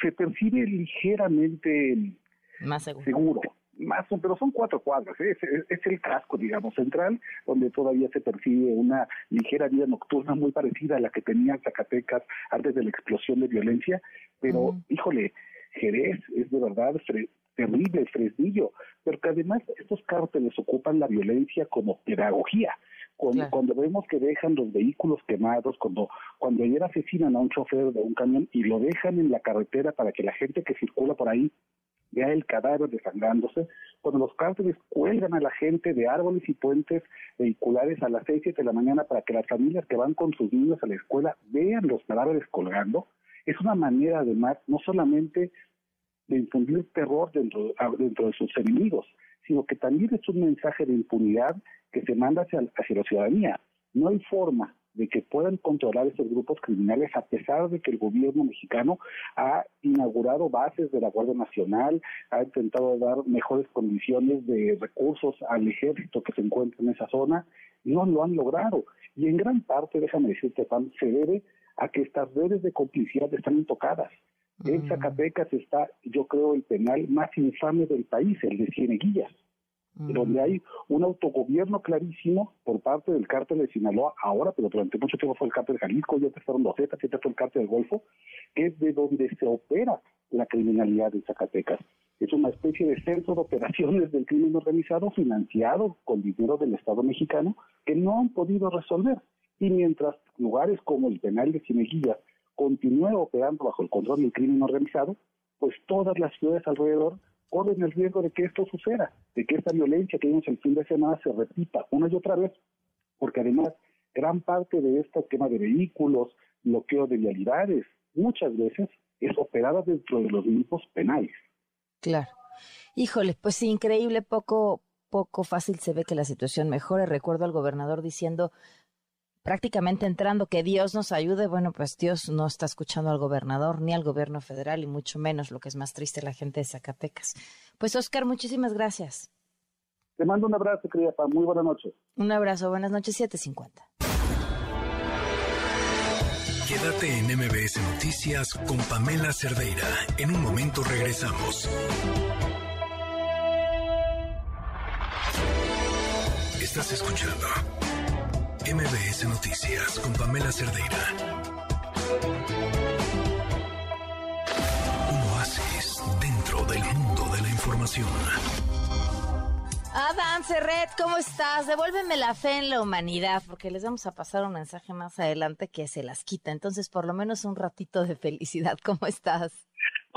se, percibe ligeramente más seguro. seguro más, pero son cuatro cuadras, ¿eh? es, el casco, digamos, central, donde todavía se percibe una ligera vida nocturna muy parecida a la que tenía Zacatecas antes de la explosión de violencia, pero, híjole, Jerez es de verdad terrible, Fresnillo, pero que además estos cárteles ocupan la violencia como pedagogía. Cuando, cuando, vemos que dejan los vehículos quemados, cuando, cuando ayer asesinan a un chofer de un camión y lo dejan en la carretera para que la gente que circula por ahí vea el cadáver desangrándose, cuando los cárteles cuelgan a la gente de árboles y puentes vehiculares a las seis, siete de la mañana para que las familias que van con sus niños a la escuela vean los cadáveres colgando, es una manera además no solamente de infundir terror dentro, dentro de sus enemigos, sino que también es un mensaje de impunidad que se manda hacia, hacia la ciudadanía. No hay forma de que puedan controlar esos grupos criminales a pesar de que el gobierno mexicano ha inaugurado bases de la Guardia Nacional, ha intentado dar mejores condiciones de recursos al ejército que se encuentra en esa zona, no lo han logrado. Y en gran parte, déjame decirte, Pam, se debe a que estas redes de complicidad están intocadas. En Zacatecas está, yo creo, el penal más infame del país, el de Cieneguillas donde hay un autogobierno clarísimo por parte del cártel de Sinaloa ahora, pero durante mucho tiempo fue el cártel de Jalisco, ya fueron los Zetas, ya fue el cártel del Golfo, que es de donde se opera la criminalidad en Zacatecas. Es una especie de centro de operaciones del crimen organizado financiado con dinero del Estado mexicano que no han podido resolver. Y mientras lugares como el penal de Cineguilla continúe operando bajo el control del crimen organizado, pues todas las ciudades alrededor corren el riesgo de que esto suceda, de que esta violencia que vimos el fin de semana se repita una y otra vez, porque además gran parte de este tema de vehículos, bloqueo de vialidades, muchas veces es operada dentro de los mismos penales. Claro. Híjole, pues increíble, poco, poco fácil se ve que la situación mejore. Recuerdo al gobernador diciendo, prácticamente entrando que Dios nos ayude, bueno, pues Dios no está escuchando al gobernador ni al gobierno federal y mucho menos, lo que es más triste, la gente de Zacatecas. Pues Oscar, muchísimas gracias. Te mando un abrazo, querida Muy buenas noches. Un abrazo, buenas noches, 750. Quédate en MBS Noticias con Pamela Cerdeira. En un momento regresamos. Estás escuchando MBS Noticias con Pamela Cerdeira. Un oasis dentro del mundo de la información. Adam Serret, ¿cómo estás? Devuélveme la fe en la humanidad, porque les vamos a pasar un mensaje más adelante que se las quita. Entonces, por lo menos un ratito de felicidad. ¿Cómo estás?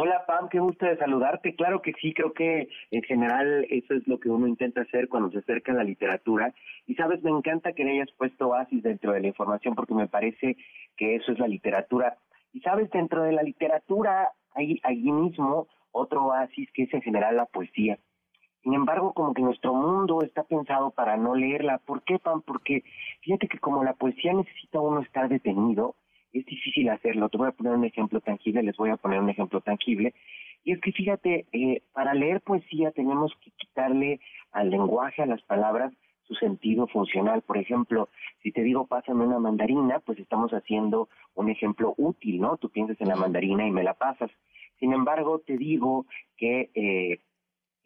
Hola Pam, qué gusto de saludarte. Claro que sí, creo que en general eso es lo que uno intenta hacer cuando se acerca a la literatura. Y sabes, me encanta que le hayas puesto oasis dentro de la información porque me parece que eso es la literatura. Y sabes, dentro de la literatura hay allí mismo otro oasis que es en general la poesía. Sin embargo, como que nuestro mundo está pensado para no leerla. ¿Por qué, Pam? Porque fíjate que como la poesía necesita uno estar detenido, es difícil hacerlo. Te voy a poner un ejemplo tangible, les voy a poner un ejemplo tangible. Y es que fíjate, eh, para leer poesía tenemos que quitarle al lenguaje, a las palabras, su sentido funcional. Por ejemplo, si te digo pásame una mandarina, pues estamos haciendo un ejemplo útil, ¿no? Tú piensas en la mandarina y me la pasas. Sin embargo, te digo que eh,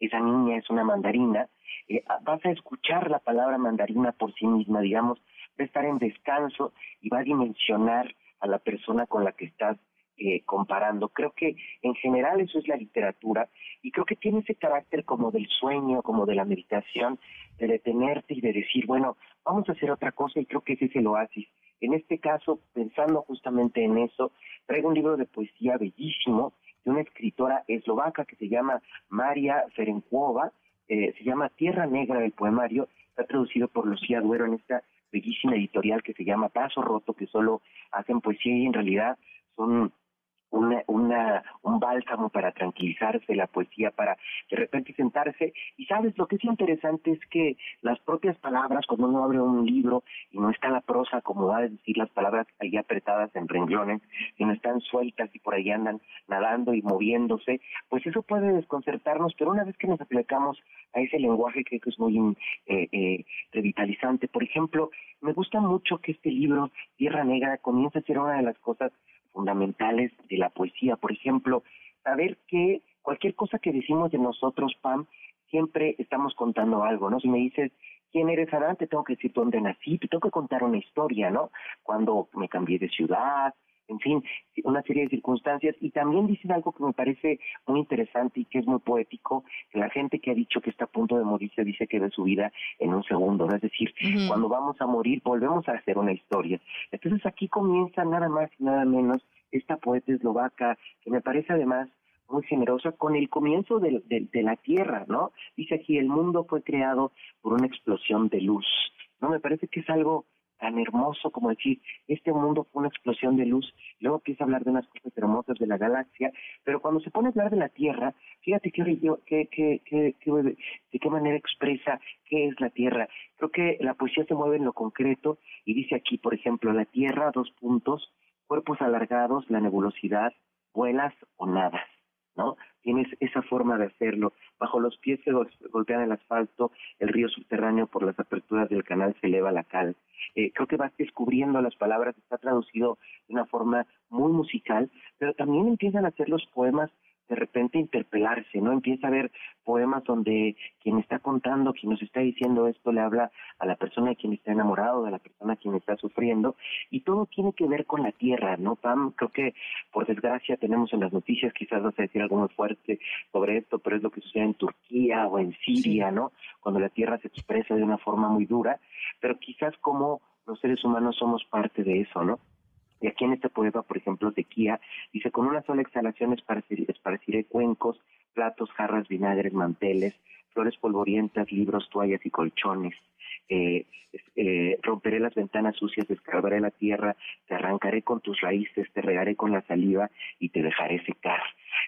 esa niña es una mandarina, eh, vas a escuchar la palabra mandarina por sí misma, digamos, va a estar en descanso y va a dimensionar a la persona con la que estás eh, comparando. Creo que en general eso es la literatura y creo que tiene ese carácter como del sueño, como de la meditación, de detenerte y de decir, bueno, vamos a hacer otra cosa y creo que ese es el oasis. En este caso, pensando justamente en eso, traigo un libro de poesía bellísimo de una escritora eslovaca que se llama María Ferenkova, eh, se llama Tierra Negra del Poemario, está traducido por Lucía Duero en esta bellísima editorial que se llama Paso Roto, que solo hacen poesía y en realidad son una, una, un bálsamo para tranquilizarse, la poesía para de repente sentarse. Y sabes, lo que es interesante es que las propias palabras, cuando uno abre un libro y no está la prosa, como va a decir las palabras ahí apretadas en renglones, sino están sueltas y por ahí andan nadando y moviéndose, pues eso puede desconcertarnos, pero una vez que nos aplicamos a ese lenguaje, creo que es muy eh, eh, revitalizante. Por ejemplo, me gusta mucho que este libro, Tierra Negra, comience a ser una de las cosas fundamentales de la poesía. Por ejemplo, saber que cualquier cosa que decimos de nosotros, Pam, siempre estamos contando algo, ¿no? Si me dices, ¿quién eres Adán? Te tengo que decir dónde nací, te tengo que contar una historia, ¿no? Cuando me cambié de ciudad, en fin, una serie de circunstancias. Y también dicen algo que me parece muy interesante y que es muy poético, que la gente que ha dicho que está a punto de morir se dice que ve su vida en un segundo, ¿no? Es decir, cuando vamos a morir volvemos a hacer una historia. Entonces aquí comienza nada más y nada menos esta poeta eslovaca, que me parece además muy generosa con el comienzo de, de, la Tierra, ¿no? Dice aquí, el mundo fue creado por una explosión de luz, ¿no? Me parece que es algo tan hermoso como decir, este mundo fue una explosión de luz, luego empieza a hablar de unas cosas hermosas de la galaxia, pero cuando se pone a hablar de la Tierra, fíjate qué, qué, qué, qué, de qué manera expresa qué es la Tierra. Creo que la poesía se mueve en lo concreto y dice aquí, por ejemplo, la Tierra, dos puntos, cuerpos alargados, la nebulosidad, vuelas o nadas. ¿No? Tienes esa forma de hacerlo. Bajo los pies se golpean el asfalto, el río subterráneo por las aperturas del canal se eleva la cal. Eh, creo que vas descubriendo las palabras, está traducido de una forma muy musical, pero también empiezan a hacer los poemas de repente interpelarse, ¿no? Empieza a ver poemas donde quien está contando, quien nos está diciendo esto, le habla a la persona de quien está enamorado, de la persona a quien está sufriendo, y todo tiene que ver con la tierra, ¿no, Pam? Creo que, por desgracia, tenemos en las noticias, quizás vas a decir algo muy fuerte sobre esto, pero es lo que sucede en Turquía o en Siria, ¿no? Cuando la tierra se expresa de una forma muy dura, pero quizás como los seres humanos somos parte de eso, ¿no? Y aquí en este poema, por ejemplo, de Kia, dice, con una sola exhalación esparciré cuencos, platos, jarras, vinagres, manteles, flores polvorientas, libros, toallas y colchones. Eh, eh, romperé las ventanas sucias, descargaré la tierra, te arrancaré con tus raíces, te regaré con la saliva y te dejaré secar.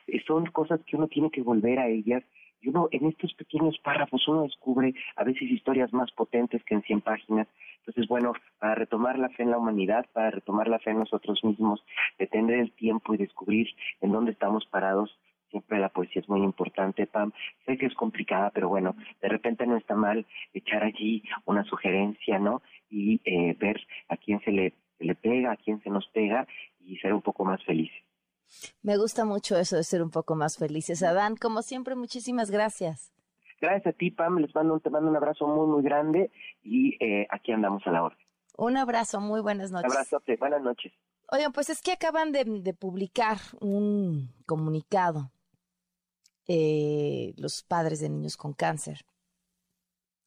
Eh, son cosas que uno tiene que volver a ellas y uno en estos pequeños párrafos uno descubre a veces historias más potentes que en 100 páginas. Entonces, bueno, para retomar la fe en la humanidad, para retomar la fe en nosotros mismos, detener el tiempo y descubrir en dónde estamos parados, siempre la poesía es muy importante, Pam. Sé que es complicada, pero bueno, de repente no está mal echar allí una sugerencia, ¿no? Y eh, ver a quién se le, se le pega, a quién se nos pega y ser un poco más felices. Me gusta mucho eso de ser un poco más felices. Adán, como siempre, muchísimas gracias. Gracias a ti, Pam. Les mando, te mando un abrazo muy, muy grande y eh, aquí andamos a la hora. Un abrazo, muy buenas noches. Un abrazo, buenas noches. Oigan, pues es que acaban de, publicar un comunicado eh, los padres de niños con cáncer.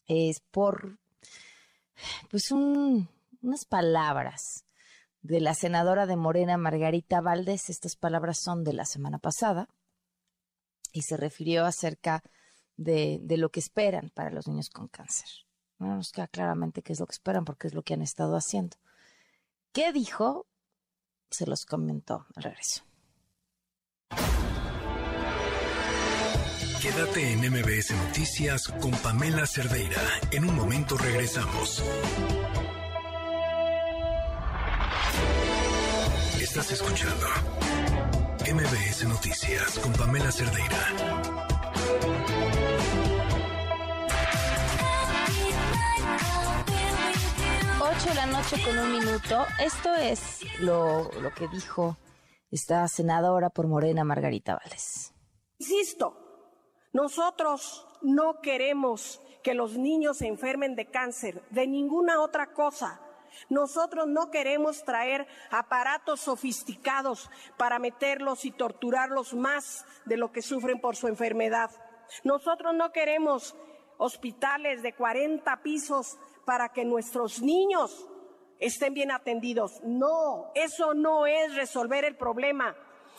Es por, pues, un, unas palabras de la senadora de Morena, Margarita Valdés. Estas palabras son de la semana pasada. y se refirió acerca de, de lo que esperan para los niños con cáncer. No nos queda claramente qué es lo que esperan porque es lo que han estado haciendo. ¿Qué dijo? Se los comentó al regreso. Quédate en MBS Noticias con Pamela Cerdeira. En un momento regresamos. Estás escuchando MBS Noticias con Pamela Cerdeira. 8 de la noche con un minuto. Esto es lo, lo que dijo esta senadora por Morena, Margarita Valdés. Insisto, nosotros no queremos que los niños se enfermen de cáncer, de ninguna otra cosa. Nosotros no queremos traer aparatos sofisticados para meterlos y torturarlos más de lo que sufren por su enfermedad. Nosotros no queremos hospitales de 40 pisos para que nuestros niños estén bien atendidos. No, eso no es resolver el problema.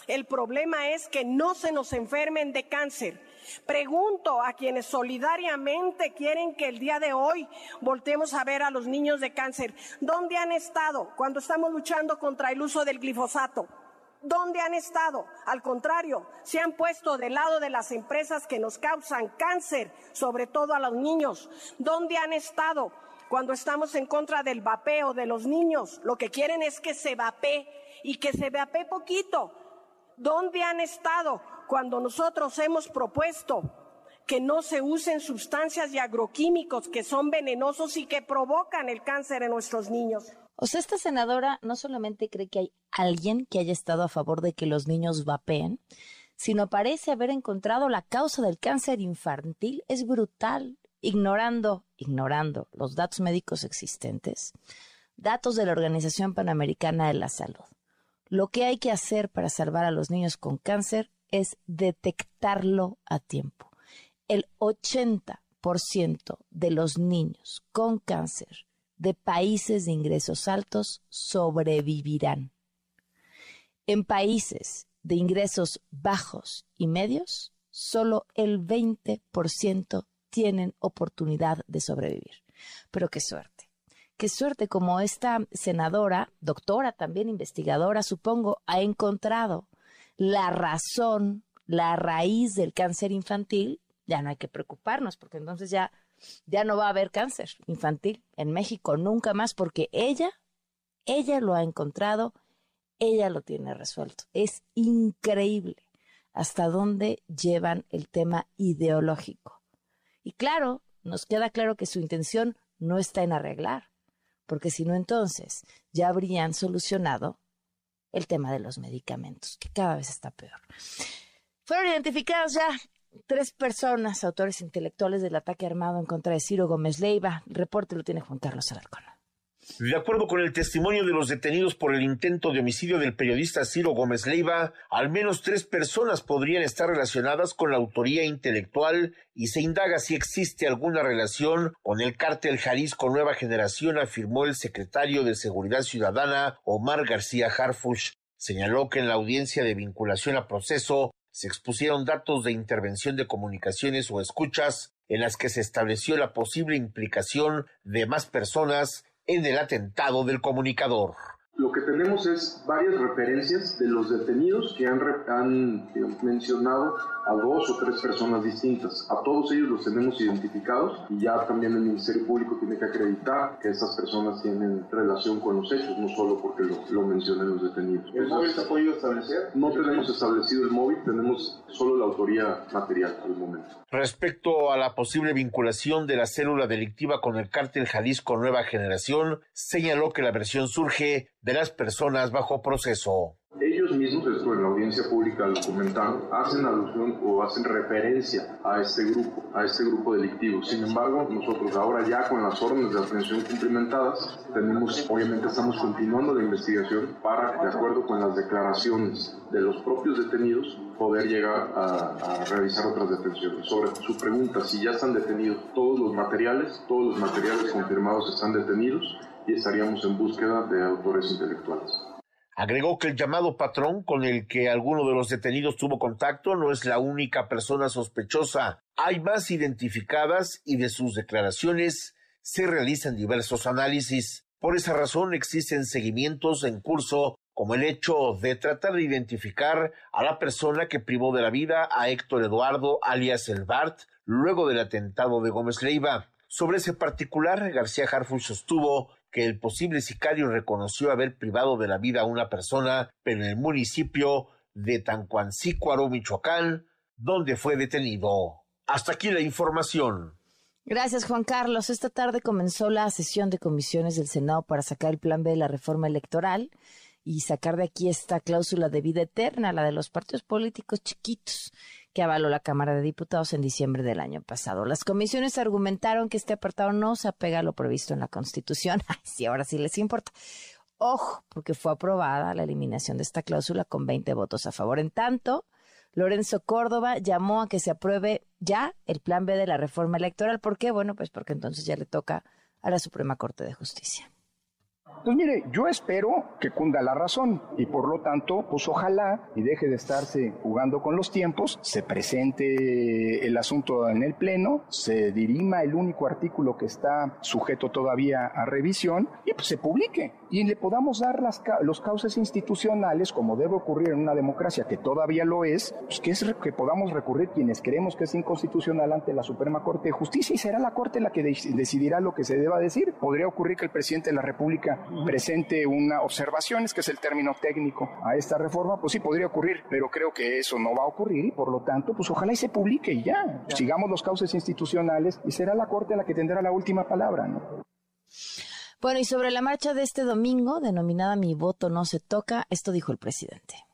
El problema es que no se nos enfermen de cáncer. Pregunto a quienes solidariamente quieren que el día de hoy voltemos a ver a los niños de cáncer, ¿dónde han estado cuando estamos luchando contra el uso del glifosato? ¿Dónde han estado? Al contrario, se han puesto del lado de las empresas que nos causan cáncer, sobre todo a los niños. ¿Dónde han estado? cuando estamos en contra del vapeo de los niños. Lo que quieren es que se vapee y que se vapee poquito. ¿Dónde han estado cuando nosotros hemos propuesto que no se usen sustancias y agroquímicos que son venenosos y que provocan el cáncer en nuestros niños? O sea, esta senadora no solamente cree que hay alguien que haya estado a favor de que los niños vapeen, sino parece haber encontrado la causa del cáncer infantil. Es brutal ignorando, ignorando los datos médicos existentes, datos de la Organización Panamericana de la Salud. Lo que hay que hacer para salvar a los niños con cáncer es detectarlo a tiempo. El 80% de los niños con cáncer de países de ingresos altos sobrevivirán. En países de ingresos bajos y medios, solo el 20% tienen oportunidad de sobrevivir. Pero qué suerte. Qué suerte como esta senadora, doctora también investigadora, supongo, ha encontrado la razón, la raíz del cáncer infantil, ya no hay que preocuparnos porque entonces ya ya no va a haber cáncer infantil en México nunca más porque ella ella lo ha encontrado, ella lo tiene resuelto. Es increíble hasta dónde llevan el tema ideológico. Y claro, nos queda claro que su intención no está en arreglar, porque si no entonces ya habrían solucionado el tema de los medicamentos, que cada vez está peor. Fueron identificadas ya tres personas, autores intelectuales del ataque armado en contra de Ciro Gómez Leiva. Reporte lo tiene Juan Carlos Alarcón. De acuerdo con el testimonio de los detenidos por el intento de homicidio del periodista Ciro Gómez Leiva, al menos tres personas podrían estar relacionadas con la autoría intelectual y se indaga si existe alguna relación con el cártel Jalisco Nueva Generación, afirmó el secretario de Seguridad Ciudadana Omar García Harfush. Señaló que en la audiencia de vinculación a proceso se expusieron datos de intervención de comunicaciones o escuchas en las que se estableció la posible implicación de más personas en el atentado del comunicador. Lo que tenemos es varias referencias de los detenidos que han, han mencionado a dos o tres personas distintas. A todos ellos los tenemos identificados y ya también el Ministerio Público tiene que acreditar que estas personas tienen relación con los hechos, no solo porque lo, lo mencionan los detenidos. ¿El móvil se ha podido establecer? No tenemos establecido el móvil, tenemos solo la autoría material al momento. Respecto a la posible vinculación de la célula delictiva con el cártel Jalisco Nueva Generación, señaló que la versión surge de las personas bajo proceso. Ellos mismos, esto en la audiencia pública lo comentaron, hacen alusión o hacen referencia a este grupo, a este grupo delictivo. Sin embargo, nosotros ahora ya con las órdenes de aprehensión cumplimentadas, tenemos, obviamente estamos continuando la investigación para, de acuerdo con las declaraciones de los propios detenidos, poder llegar a, a realizar otras detenciones. Sobre su pregunta, si ya están detenidos todos los materiales, todos los materiales confirmados están detenidos estaríamos en búsqueda de autores intelectuales. Agregó que el llamado patrón con el que alguno de los detenidos tuvo contacto no es la única persona sospechosa. Hay más identificadas y de sus declaraciones se realizan diversos análisis. Por esa razón existen seguimientos en curso como el hecho de tratar de identificar a la persona que privó de la vida a Héctor Eduardo alias El Bart luego del atentado de Gómez Leiva. Sobre ese particular, García Harfuch sostuvo que el posible sicario reconoció haber privado de la vida a una persona, en el municipio de Tancuancícuaro, Michoacán, donde fue detenido. Hasta aquí la información. Gracias, Juan Carlos. Esta tarde comenzó la sesión de comisiones del Senado para sacar el plan B de la reforma electoral y sacar de aquí esta cláusula de vida eterna, la de los partidos políticos chiquitos que avaló la Cámara de Diputados en diciembre del año pasado. Las comisiones argumentaron que este apartado no se apega a lo previsto en la Constitución. Sí, ahora sí les importa. Ojo, porque fue aprobada la eliminación de esta cláusula con 20 votos a favor. En tanto, Lorenzo Córdoba llamó a que se apruebe ya el plan B de la reforma electoral. ¿Por qué? Bueno, pues porque entonces ya le toca a la Suprema Corte de Justicia. Pues mire, yo espero que cunda la razón y por lo tanto, pues ojalá y deje de estarse jugando con los tiempos, se presente el asunto en el Pleno, se dirima el único artículo que está sujeto todavía a revisión y pues se publique y le podamos dar las, los cauces institucionales como debe ocurrir en una democracia que todavía lo es, pues que es que podamos recurrir quienes creemos que es inconstitucional ante la Suprema Corte de Justicia y será la Corte la que decidirá lo que se deba decir. Podría ocurrir que el presidente de la República presente una observación, es que es el término técnico a esta reforma, pues sí podría ocurrir, pero creo que eso no va a ocurrir y por lo tanto, pues ojalá y se publique y ya. Sigamos los cauces institucionales y será la Corte la que tendrá la última palabra, ¿no? Bueno, y sobre la marcha de este domingo, denominada Mi voto no se toca, esto dijo el presidente.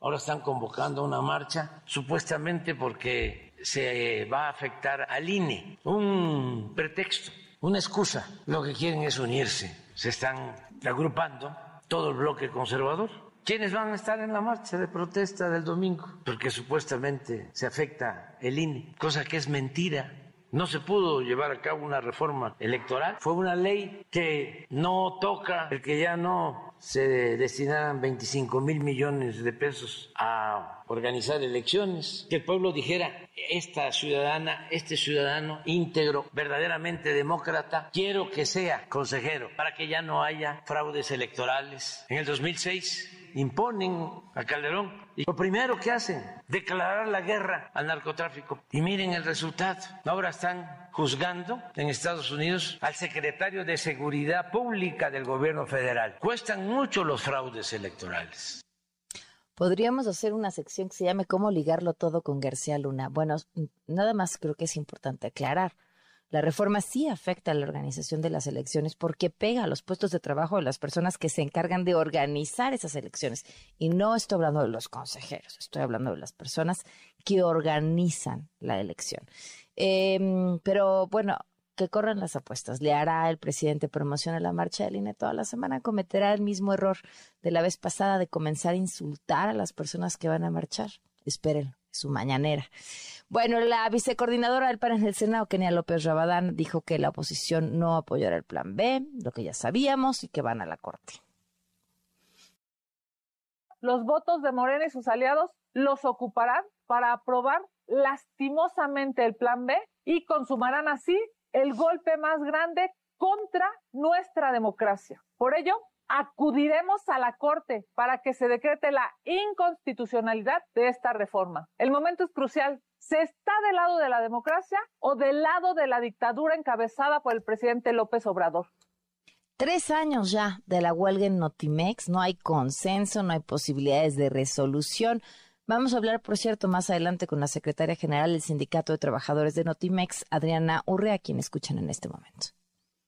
Ahora están convocando una marcha, supuestamente porque se va a afectar al INE. Un pretexto, una excusa. Lo que quieren es unirse. Se están agrupando todo el bloque conservador. ¿Quiénes van a estar en la marcha de protesta del domingo? Porque supuestamente se afecta el INE, cosa que es mentira no se pudo llevar a cabo una reforma electoral. Fue una ley que no toca el que ya no se destinaran 25 mil millones de pesos a organizar elecciones, que el pueblo dijera, esta ciudadana, este ciudadano íntegro, verdaderamente demócrata, quiero que sea consejero para que ya no haya fraudes electorales. En el 2006 imponen a Calderón y lo primero que hacen, declarar la guerra al narcotráfico. Y miren el resultado. Ahora están juzgando en Estados Unidos al secretario de Seguridad Pública del gobierno federal. Cuestan mucho los fraudes electorales. Podríamos hacer una sección que se llame ¿Cómo ligarlo todo con García Luna? Bueno, nada más creo que es importante aclarar. La reforma sí afecta a la organización de las elecciones porque pega a los puestos de trabajo de las personas que se encargan de organizar esas elecciones. Y no estoy hablando de los consejeros, estoy hablando de las personas que organizan la elección. Em, pero bueno, que corran las apuestas. Le hará el presidente promoción a la marcha del INE toda la semana. Cometerá el mismo error de la vez pasada de comenzar a insultar a las personas que van a marchar. Esperen su mañanera. Bueno, la vicecoordinadora del PAN en el Senado, Kenia López Rabadán, dijo que la oposición no apoyará el plan B, lo que ya sabíamos, y que van a la Corte. Los votos de Morena y sus aliados los ocuparán para aprobar lastimosamente el plan B y consumarán así el golpe más grande contra nuestra democracia. Por ello, acudiremos a la Corte para que se decrete la inconstitucionalidad de esta reforma. El momento es crucial. ¿Se está del lado de la democracia o del lado de la dictadura encabezada por el presidente López Obrador? Tres años ya de la huelga en Notimex, no hay consenso, no hay posibilidades de resolución. Vamos a hablar, por cierto, más adelante con la secretaria general del Sindicato de Trabajadores de Notimex, Adriana Urrea, quien escuchan en este momento.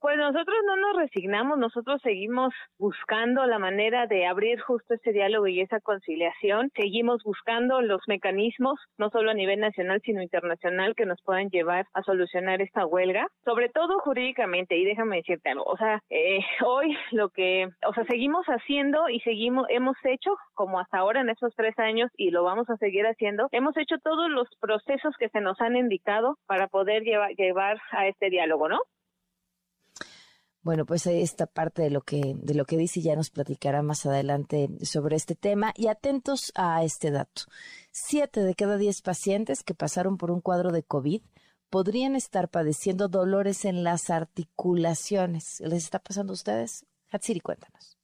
Pues nosotros no nos resignamos, nosotros seguimos buscando la manera de abrir justo ese diálogo y esa conciliación, seguimos buscando los mecanismos, no solo a nivel nacional, sino internacional, que nos puedan llevar a solucionar esta huelga, sobre todo jurídicamente, y déjame decirte algo, o sea, eh, hoy lo que, o sea, seguimos haciendo y seguimos, hemos hecho, como hasta ahora en estos tres años, y lo vamos a seguir haciendo, hemos hecho todos los procesos que se nos han indicado para poder llevar, llevar a este diálogo, ¿no? Bueno, pues esta parte de lo que de lo que dice ya nos platicará más adelante sobre este tema y atentos a este dato. Siete de cada diez pacientes que pasaron por un cuadro de COVID podrían estar padeciendo dolores en las articulaciones. ¿Les está pasando a ustedes? Hatsiri, cuéntanos.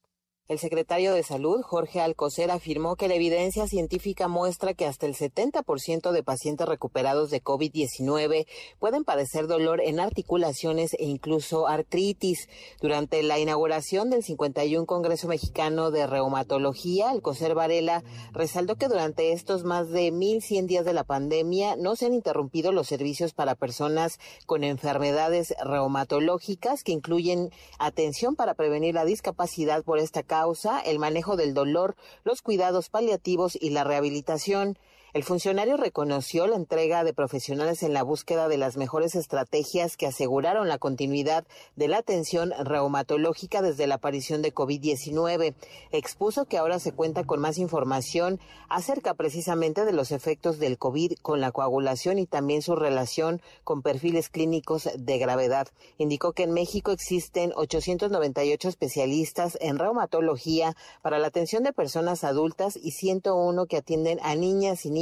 El secretario de Salud, Jorge Alcocer, afirmó que la evidencia científica muestra que hasta el 70% de pacientes recuperados de COVID-19 pueden padecer dolor en articulaciones e incluso artritis. Durante la inauguración del 51 Congreso Mexicano de Reumatología, Alcocer Varela resaltó que durante estos más de 1.100 días de la pandemia no se han interrumpido los servicios para personas con enfermedades reumatológicas que incluyen atención para prevenir la discapacidad por esta causa, el manejo del dolor, los cuidados paliativos y la rehabilitación. El funcionario reconoció la entrega de profesionales en la búsqueda de las mejores estrategias que aseguraron la continuidad de la atención reumatológica desde la aparición de COVID-19. Expuso que ahora se cuenta con más información acerca precisamente de los efectos del COVID con la coagulación y también su relación con perfiles clínicos de gravedad. Indicó que en México existen 898 especialistas en reumatología para la atención de personas adultas y 101 que atienden a niñas y niños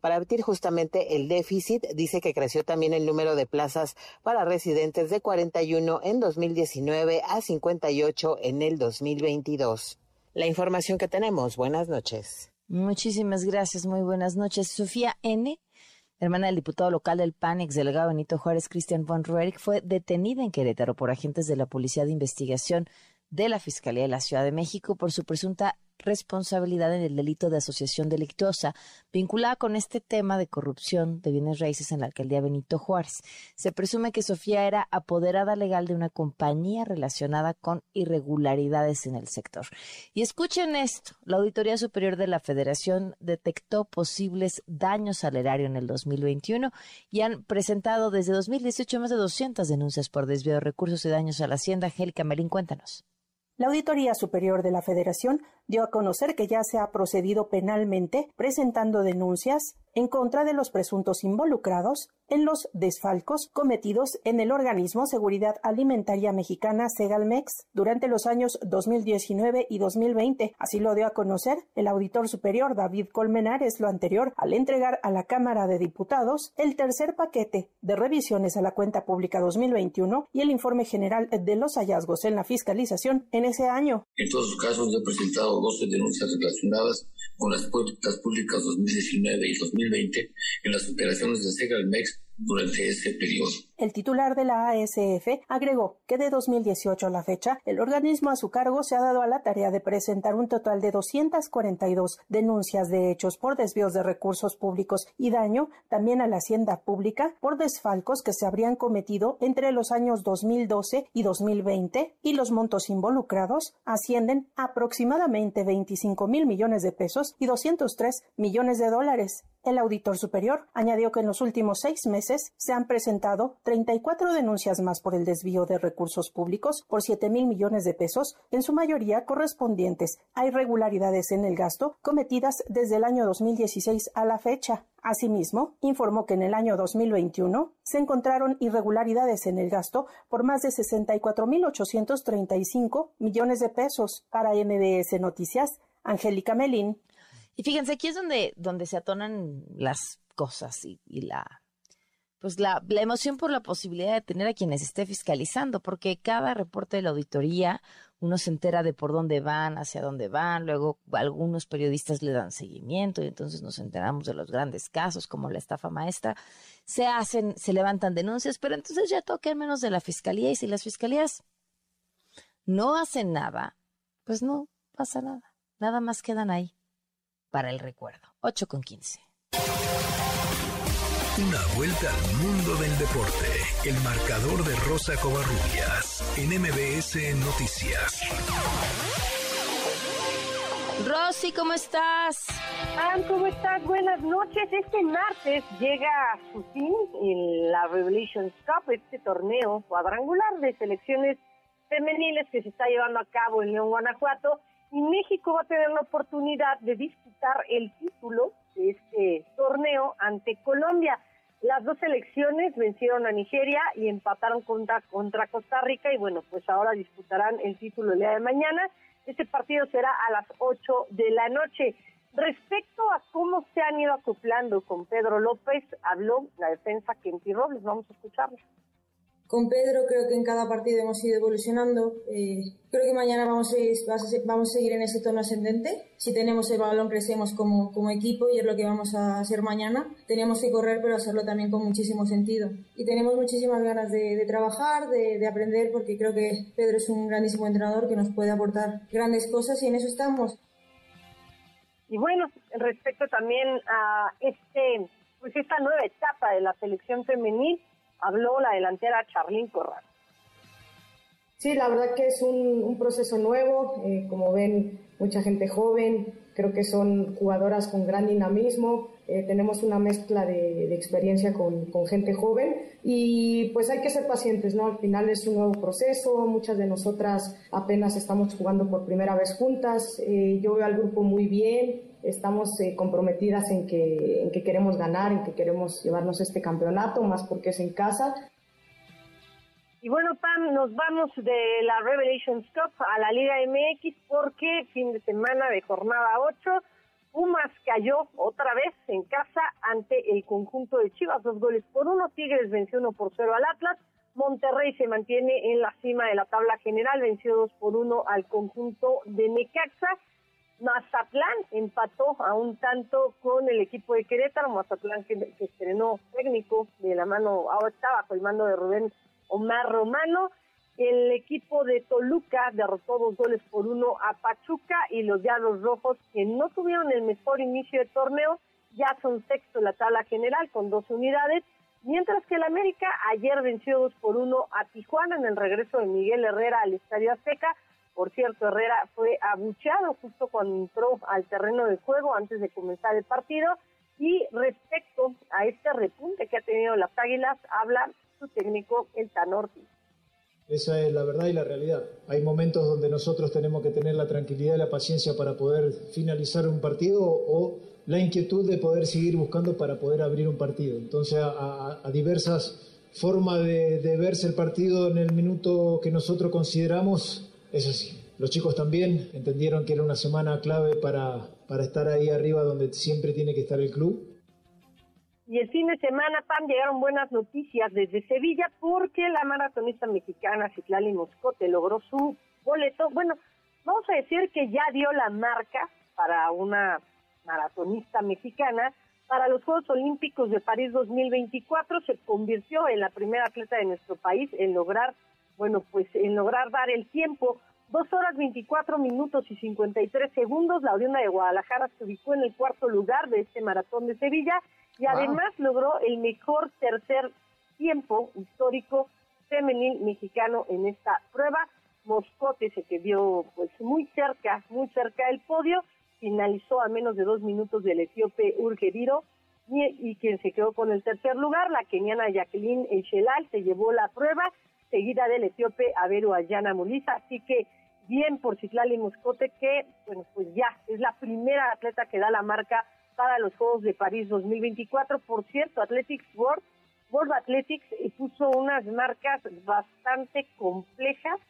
para abatir justamente el déficit. Dice que creció también el número de plazas para residentes de 41 en 2019 a 58 en el 2022. La información que tenemos. Buenas noches. Muchísimas gracias. Muy buenas noches. Sofía N hermana del diputado local del PAN, ex delegado Benito Juárez, Cristian von Roerich, fue detenida en Querétaro por agentes de la Policía de Investigación de la Fiscalía de la Ciudad de México por su presunta responsabilidad en el delito de asociación delictuosa vinculada con este tema de corrupción de bienes raíces en la alcaldía Benito Juárez. Se presume que Sofía era apoderada legal de una compañía relacionada con irregularidades en el sector. Y escuchen esto, la Auditoría Superior de la Federación detectó posibles daños al erario en el 2021 y han presentado desde 2018 más de 200 denuncias por desvío de recursos y daños a la hacienda. Angélica Melín, cuéntanos. La Auditoría Superior de la Federación dio a conocer que ya se ha procedido penalmente presentando denuncias en contra de los presuntos involucrados en los desfalcos cometidos en el organismo Seguridad Alimentaria Mexicana Segalmex durante los años 2019 y 2020. Así lo dio a conocer el auditor superior David Colmenares lo anterior al entregar a la Cámara de Diputados el tercer paquete de revisiones a la cuenta pública 2021 y el informe general de los hallazgos en la fiscalización en ese año. En todos los casos he presentado 12 denuncias relacionadas con las cuentas públicas 2019 y 2020 en las operaciones de Segalmex durante ese periodo. El titular de la ASF agregó que de 2018 a la fecha, el organismo a su cargo se ha dado a la tarea de presentar un total de 242 denuncias de hechos por desvíos de recursos públicos y daño también a la hacienda pública por desfalcos que se habrían cometido entre los años 2012 y 2020 y los montos involucrados ascienden a aproximadamente 25 mil millones de pesos y 203 millones de dólares. El auditor superior añadió que en los últimos seis meses se han presentado 34 denuncias más por el desvío de recursos públicos por 7 mil millones de pesos, en su mayoría correspondientes a irregularidades en el gasto cometidas desde el año 2016 a la fecha. Asimismo, informó que en el año 2021 se encontraron irregularidades en el gasto por más de 64.835 millones de pesos. Para MBS Noticias, Angélica Melín. Y fíjense, aquí es donde, donde se atonan las cosas y, la pues la, emoción por la posibilidad de tener a quienes esté fiscalizando, porque cada reporte de la auditoría uno se entera de por dónde van, hacia dónde van, luego algunos periodistas le dan seguimiento y entonces nos enteramos de los grandes casos como la estafa maestra, se hacen, se levantan denuncias, pero entonces ya toca menos de la fiscalía y si las fiscalías no hacen nada, pues no pasa nada, nada más quedan ahí para el recuerdo. 8 con 15. Una vuelta al mundo del deporte. El marcador de Rosa Covarrubias en MBS Noticias. Rosy, ¿cómo estás? Ah, ¿cómo estás? Buenas noches. Este martes llega a su fin en la Revolution Cup, este torneo cuadrangular de selecciones femeniles que se está llevando a cabo en León, Guanajuato y México va a tener la oportunidad de disputar el título de este torneo ante Colombia. Las dos selecciones vencieron a Nigeria y empataron contra, contra Costa Rica y bueno, pues ahora disputarán el título el día de mañana. Este partido será a las 8 de la noche. Respecto a cómo se han ido acoplando con Pedro López, habló la defensa Kenty Robles. Vamos a escucharlo. Con Pedro creo que en cada partido hemos ido evolucionando. Eh, creo que mañana vamos a, seguir, en ese tono ascendente. Si tenemos el balón crecemos como, equipo y es lo que vamos a hacer mañana. Teníamos que correr pero hacerlo también con muchísimo sentido. Y tenemos muchísimas ganas de, trabajar, de, de, aprender porque creo que Pedro es un grandísimo entrenador que nos puede aportar grandes cosas y en eso estamos. Y bueno, respecto también a este, pues esta nueva etapa de la selección femenil, habló la delantera Charlín Corral. Sí, la verdad que es un, proceso nuevo, eh, como ven, mucha gente joven, creo que son jugadoras con gran dinamismo, eh, tenemos una mezcla de, experiencia con, gente joven y pues hay que ser pacientes, ¿no? Al final es un nuevo proceso, muchas de nosotras apenas estamos jugando por primera vez juntas, eh, yo veo al grupo muy bien, estamos eh, comprometidas en que, en que queremos ganar, en que queremos llevarnos este campeonato, más porque es en casa. Y bueno, Pam, nos vamos de la Revelations Cup a la Liga MX porque fin de semana de jornada 8, Pumas cayó otra vez en casa ante el conjunto de Chivas, dos goles por uno, Tigres venció uno por cero al Atlas, Monterrey se mantiene en la cima de la tabla general, venció dos por uno al conjunto de Necaxa, Mazatlán empató a un tanto con el equipo de Querétaro, Mazatlán que, estrenó técnico de la mano, ahora está bajo el mando de Rubén Omar Romano. El equipo de Toluca derrotó dos goles por uno a Pachuca y los Diablos Rojos, que no tuvieron el mejor inicio de torneo, ya son sexto en la tabla general con dos unidades, mientras que el América ayer venció dos por uno a Tijuana en el regreso de Miguel Herrera al Estadio Azteca por cierto, Herrera fue abucheado justo cuando entró al terreno de juego antes de comenzar el partido. Y respecto a este repunte que ha tenido las Águilas, habla su técnico, el Tanorti. Esa es la verdad y la realidad. Hay momentos donde nosotros tenemos que tener la tranquilidad y la paciencia para poder finalizar un partido o la inquietud de poder seguir buscando para poder abrir un partido. Entonces, a, diversas formas de, de verse el partido en el minuto que nosotros consideramos, es así. Los chicos también entendieron que era una semana clave para, para estar ahí arriba donde siempre tiene que estar el club. Y el fin de semana, Pam, llegaron buenas noticias desde Sevilla porque la maratonista mexicana Citlali Moscote logró su boleto. Bueno, vamos a decir que ya dio la marca para una maratonista mexicana para los Juegos Olímpicos de París 2024. Se convirtió en la primera atleta de nuestro país en lograr bueno, pues en lograr dar el tiempo, dos horas 24 minutos y 53 segundos, la oriunda de Guadalajara se ubicó en el cuarto lugar de este maratón de Sevilla y además logró el mejor tercer tiempo histórico femenil mexicano en esta prueba. Moscote se quedó pues muy cerca, muy cerca del podio, finalizó a menos de dos minutos del etíope Urgeriro y, y, quien se quedó con el tercer lugar, la keniana Jacqueline Echelal, se llevó la prueba seguida del etíope Averu Ayana Muliza. Así que bien por Citlali Moscote, que bueno, pues ya es la primera atleta que da la marca para los Juegos de París 2024. Por cierto, Athletics World, World Athletics eh, puso unas marcas bastante complejas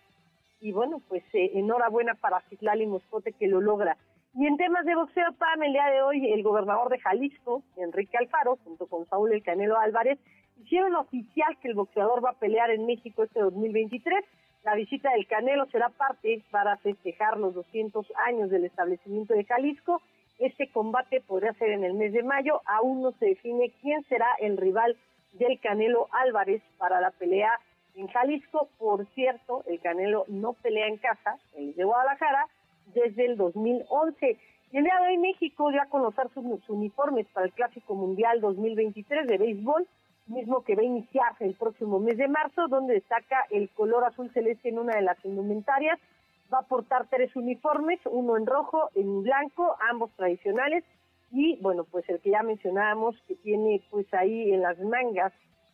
y bueno, pues eh, enhorabuena para Citlali Moscote que lo logra. Y en temas de boxeo, Pam, el día de hoy el gobernador de Jalisco, Enrique Alfaro, junto con Saúl El Canelo Álvarez, hicieron oficial que el boxeador va a pelear en México este 2023. La visita del Canelo será parte para festejar los 200 años del establecimiento de Jalisco. Este combate podría ser en el mes de mayo. Aún no se define quién será el rival del Canelo Álvarez para la pelea en Jalisco. Por cierto, el Canelo no pelea en casa, el de Guadalajara, desde el 2011. Y el día de hoy México dio a conocer sus uniformes para el Clásico Mundial 2023 de béisbol mismo que va a iniciarse el próximo mes de marzo, donde destaca el color azul celeste en una de las indumentarias. Va a portar tres uniformes, uno en rojo, en blanco, ambos tradicionales, y bueno, pues el que ya mencionábamos, que tiene pues ahí en las mangas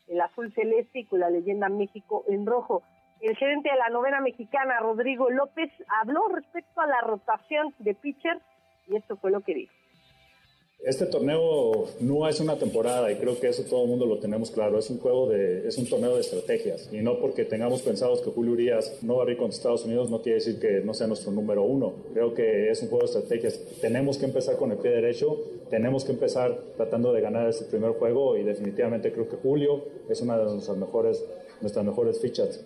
el azul celeste y con la leyenda México en rojo. El gerente de la novena mexicana, Rodrigo López, habló respecto a la rotación de pitcher y esto fue lo que dijo Este torneo no es una temporada y creo que eso todo el mundo lo tenemos claro. Es un juego de, es un torneo de estrategias y no porque tengamos pensados que Julio Urias no va a abrir contra Estados Unidos no quiere decir que no sea nuestro número uno. Creo que es un juego de estrategias. Tenemos que empezar con el pie derecho, tenemos que empezar tratando de ganar este primer juego y definitivamente creo que Julio es una de nuestras mejores, nuestras mejores fichas.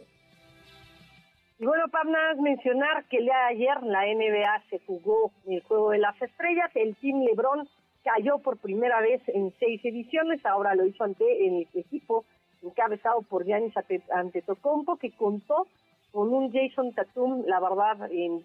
Y bueno, para nada mencionar que el día de ayer la NBA se jugó el juego de las estrellas, el Team LeBron cayó por primera vez en seis ediciones, ahora lo hizo ante el equipo encabezado por Giannis Antetokounmpo, que contó con un Jason Tatum, la verdad, en,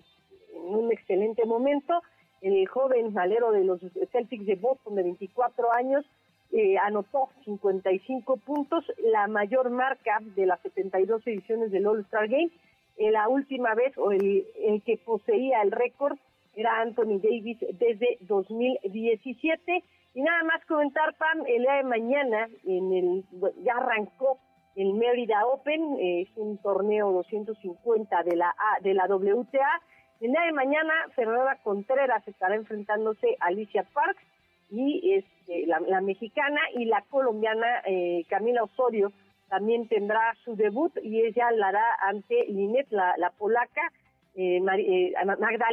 un excelente momento. El joven alero de los Celtics de Boston, de 24 años, eh, anotó 55 puntos, la mayor marca de las 72 ediciones del All-Star Game. Eh, la última vez, o el que poseía el récord, era Anthony Davis desde 2017. Y nada más comentar, Pam, el día de mañana en el, ya arrancó el Merida Open, es un torneo 250 de la, de la WTA. El día de mañana, Fernanda Contreras estará enfrentándose a Alicia Parks y este, la, mexicana y la colombiana eh, Camila Osorio también tendrá su debut y ella la hará ante Linet, la polaca eh, eh Magda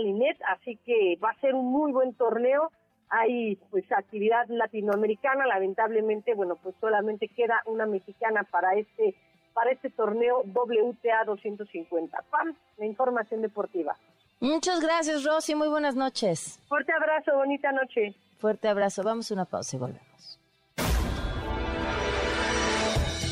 así que va a ser un muy buen torneo. Hay pues actividad latinoamericana, lamentablemente, bueno, pues solamente queda una mexicana para este para este torneo WTA 250. Pam, la información deportiva. Muchas gracias, Rosy. Muy buenas noches. Fuerte abrazo, bonita noche. Fuerte abrazo. Vamos a una pausa y volvemos.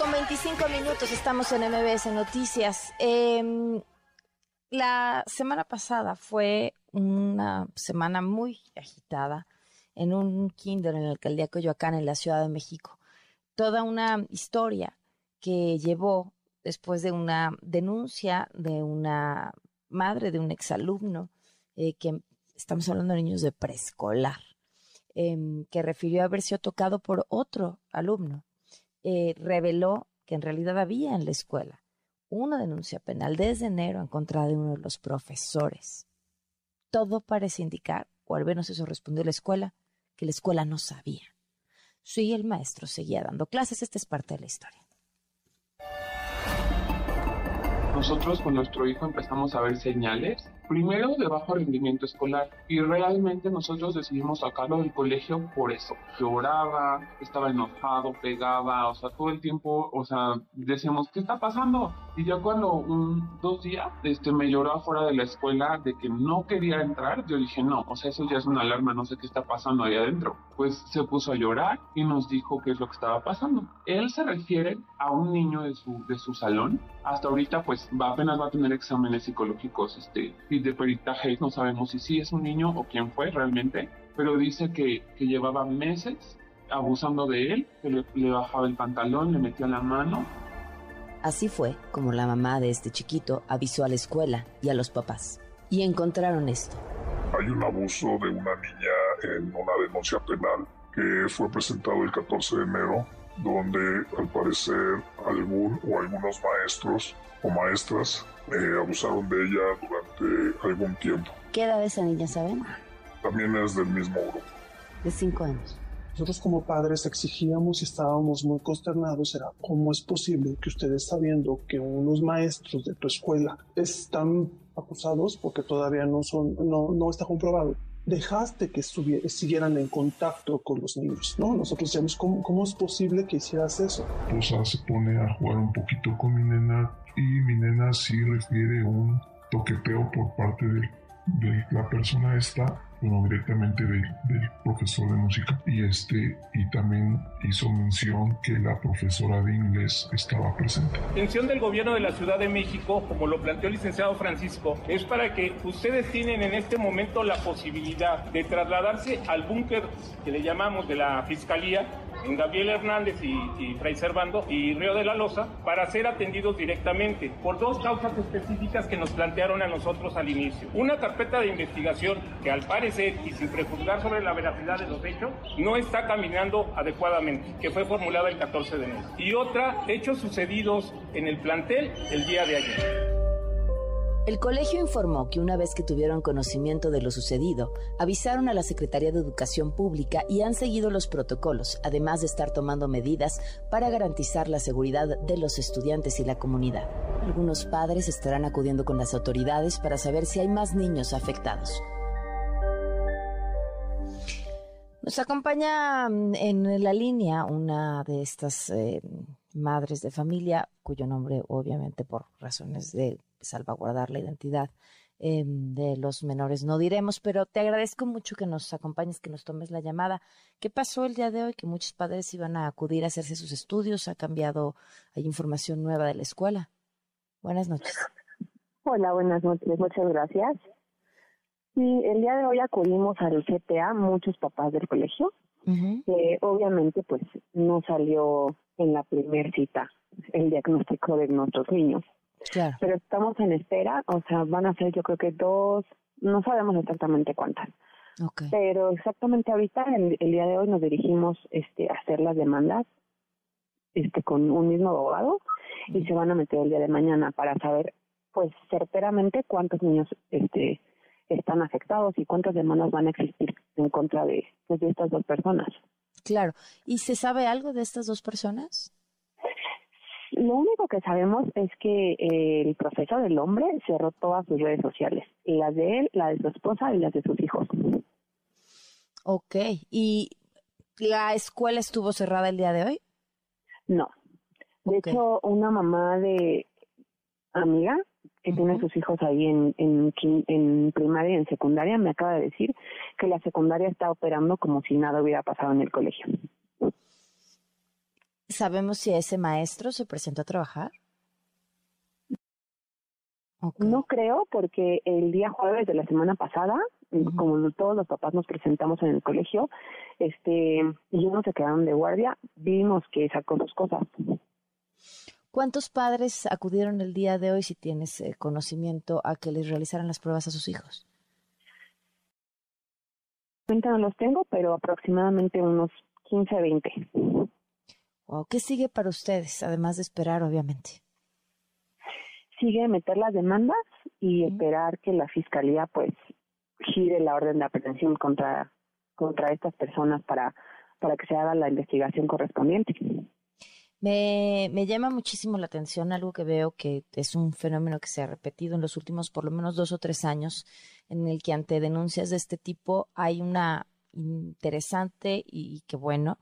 Con 25 minutos, estamos en MBS Noticias. Em, la semana pasada fue una semana muy agitada en un kinder en el alcaldía Coyoacán, en la Ciudad de México. Toda una historia que llevó después de una denuncia de una madre de un exalumno, eh, que estamos hablando de niños de preescolar, em, que refirió haber sido tocado por otro alumno eh, reveló que en realidad había en la escuela una denuncia penal desde enero en contra de uno de los profesores. Todo parece indicar, o al menos eso respondió la escuela, que la escuela no sabía. Sí, el maestro seguía dando clases, esta es parte de la historia. Nosotros con nuestro hijo empezamos a ver señales primero de bajo rendimiento escolar y realmente nosotros decidimos sacarlo del colegio por eso. Lloraba, estaba enojado, pegaba, o sea, todo el tiempo, o sea, decíamos, ¿qué está pasando? Y ya cuando un, dos días este, me lloró afuera de la escuela de que no quería entrar, yo dije, no, o sea, eso ya es una alarma, no sé qué está pasando ahí adentro. Pues se puso a llorar y nos dijo qué es lo que estaba pasando. Él se refiere a un niño de su, de su salón. Hasta ahorita, pues, va, apenas va a tener exámenes psicológicos este, de peritaje no sabemos si sí es un niño o quién fue realmente, pero dice que, que llevaba meses abusando de él, que le, bajaba el pantalón, le metía la mano. Así fue como la mamá de este chiquito avisó a la escuela y a los papás. Y encontraron esto. Hay un abuso de una niña en una denuncia penal que fue presentado el 14 de enero, donde al parecer algún o algunos maestros o maestras eh, abusaron de ella durante algún tiempo. ¿Qué edad esa niña, saben? También es del mismo grupo. De cinco años. Nosotros como padres exigíamos y estábamos muy consternados, era cómo es posible que ustedes sabiendo que unos maestros de tu escuela están acusados porque todavía no son, no, no está comprobado, dejaste que siguieran en contacto con los niños, ¿no? Nosotros decíamos, ¿cómo, ¿cómo, es posible que hicieras eso? Rosa se pone a jugar un poquito con mi nena y mi nena sí refiere un toqueteo por parte de, de la persona esta bueno, directamente del, profesor de música y este y también hizo mención que la profesora de inglés estaba presente. La intención del gobierno de la Ciudad de México, como lo planteó el licenciado Francisco, es para que ustedes tienen en este momento la posibilidad de trasladarse al búnker que le llamamos de la Fiscalía en Gabriel Hernández y, Fray Servando y Río de la Loza para ser atendidos directamente por dos causas específicas que nos plantearon a nosotros al inicio. Una carpeta de investigación que al parecer y sin prejuzgar sobre la veracidad de los hechos no está caminando adecuadamente, que fue formulada el 14 de enero. Y otra, hechos sucedidos en el plantel el día de ayer. El colegio informó que una vez que tuvieron conocimiento de lo sucedido, avisaron a la Secretaría de Educación Pública y han seguido los protocolos, además de estar tomando medidas para garantizar la seguridad de los estudiantes y la comunidad. Algunos padres estarán acudiendo con las autoridades para saber si hay más niños afectados. Nos acompaña mm, en la línea una de estas eh, madres de familia, cuyo nombre obviamente por razones de salvaguardar la identidad em, de los menores. No diremos, pero te agradezco mucho que nos acompañes, que nos tomes la llamada. ¿Qué pasó el día de hoy? Que muchos padres iban a acudir a hacerse sus estudios. ¿Ha cambiado? ¿Hay información nueva de la escuela? Buenas noches. Hola, buenas noches. Muchas gracias. Sí, el día de hoy acudimos al CTA, muchos papás del colegio. obviamente, pues no salió en la primera cita el diagnóstico de nuestros niños. Pero estamos en espera, o sea, van a ser yo creo que dos, no sabemos exactamente cuántas. Pero exactamente ahorita, el, día de hoy, nos dirigimos este, a hacer las demandas este, con un mismo abogado y se van a meter el día de mañana para saber, pues, certeramente cuántos niños este, están afectados y cuántas demandas van a existir en contra de, pues, de estas dos personas. Claro. ¿Y se sabe algo de estas dos personas? Lo único que sabemos es que eh, el profesor del hombre cerró todas sus redes sociales, las de él, la de su esposa y las de sus hijos. Ok, ¿y la escuela estuvo cerrada el día de hoy? No. De hecho, una mamá de amiga que tiene sus hijos ahí en, en, en primaria y en secundaria me acaba de decir que la secundaria está operando como si nada hubiera pasado en el colegio. ¿Sabemos si ese maestro se presentó a trabajar? No creo, porque el día jueves de la semana pasada, como todos los papás nos presentamos en el colegio, este, y no se quedaron de guardia, vimos que sacó dos cosas. ¿Cuántos padres acudieron el día de hoy, si tienes eh, conocimiento, a que les realizaran las pruebas a sus hijos? No los tengo, pero aproximadamente unos 15, 20. ¿Qué sigue para ustedes, además de esperar, obviamente? Sigue meter las demandas y esperar que la fiscalía, pues, gire la orden de aprehensión contra contra estas personas para para que se haga la investigación correspondiente. Me, me llama muchísimo la atención algo que veo que es un fenómeno que se ha repetido en los últimos por lo menos dos o tres años, en el que ante denuncias de este tipo hay una interesante y que bueno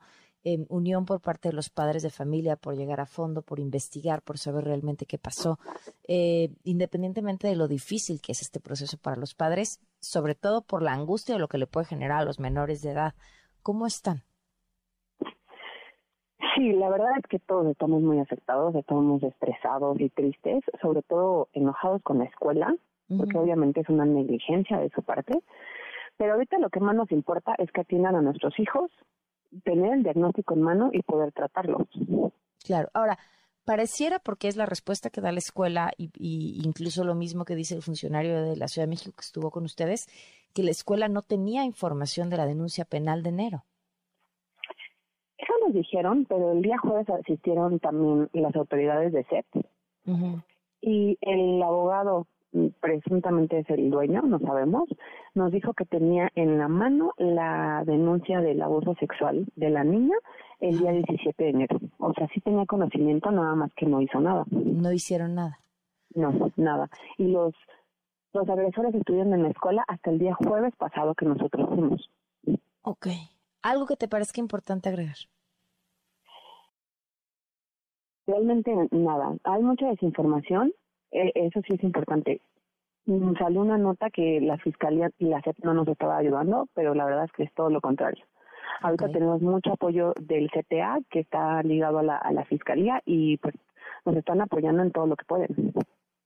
unión por parte de los padres de familia por llegar a fondo, por investigar, por saber realmente qué pasó, eh, independientemente de lo difícil que es este proceso para los padres, sobre todo por la angustia de lo que le puede generar a los menores de edad. ¿Cómo están? Sí, la verdad es que todos estamos muy afectados, estamos estresados y tristes, sobre todo enojados con la escuela, porque obviamente es una negligencia de su parte. Pero ahorita lo que más nos importa es que atiendan a nuestros hijos, tener el diagnóstico en mano y poder tratarlo. Claro. Ahora, pareciera, porque es la respuesta que da la escuela y, incluso lo mismo que dice el funcionario de la Ciudad de México que estuvo con ustedes, que la escuela no tenía información de la denuncia penal de enero. Eso nos dijeron, pero el día jueves asistieron también las autoridades de CEP y el abogado presuntamente es el dueño, no sabemos, nos dijo que tenía en la mano la denuncia del abuso sexual de la niña el día 17 de enero. O sea, sí tenía conocimiento, nada más que no hizo nada. No hicieron nada. No, nada. Y los los agresores estuvieron en la escuela hasta el día jueves pasado que nosotros fuimos. Ok. ¿Algo que te parezca importante agregar? Realmente nada. Hay mucha desinformación eso sí es importante. Mm, salió una nota que la fiscalía y la CEP no nos estaba ayudando, pero la verdad es que es todo lo contrario. Ahorita tenemos mucho apoyo del CTA que está ligado a la, a la fiscalía y pues nos están apoyando en todo lo que pueden.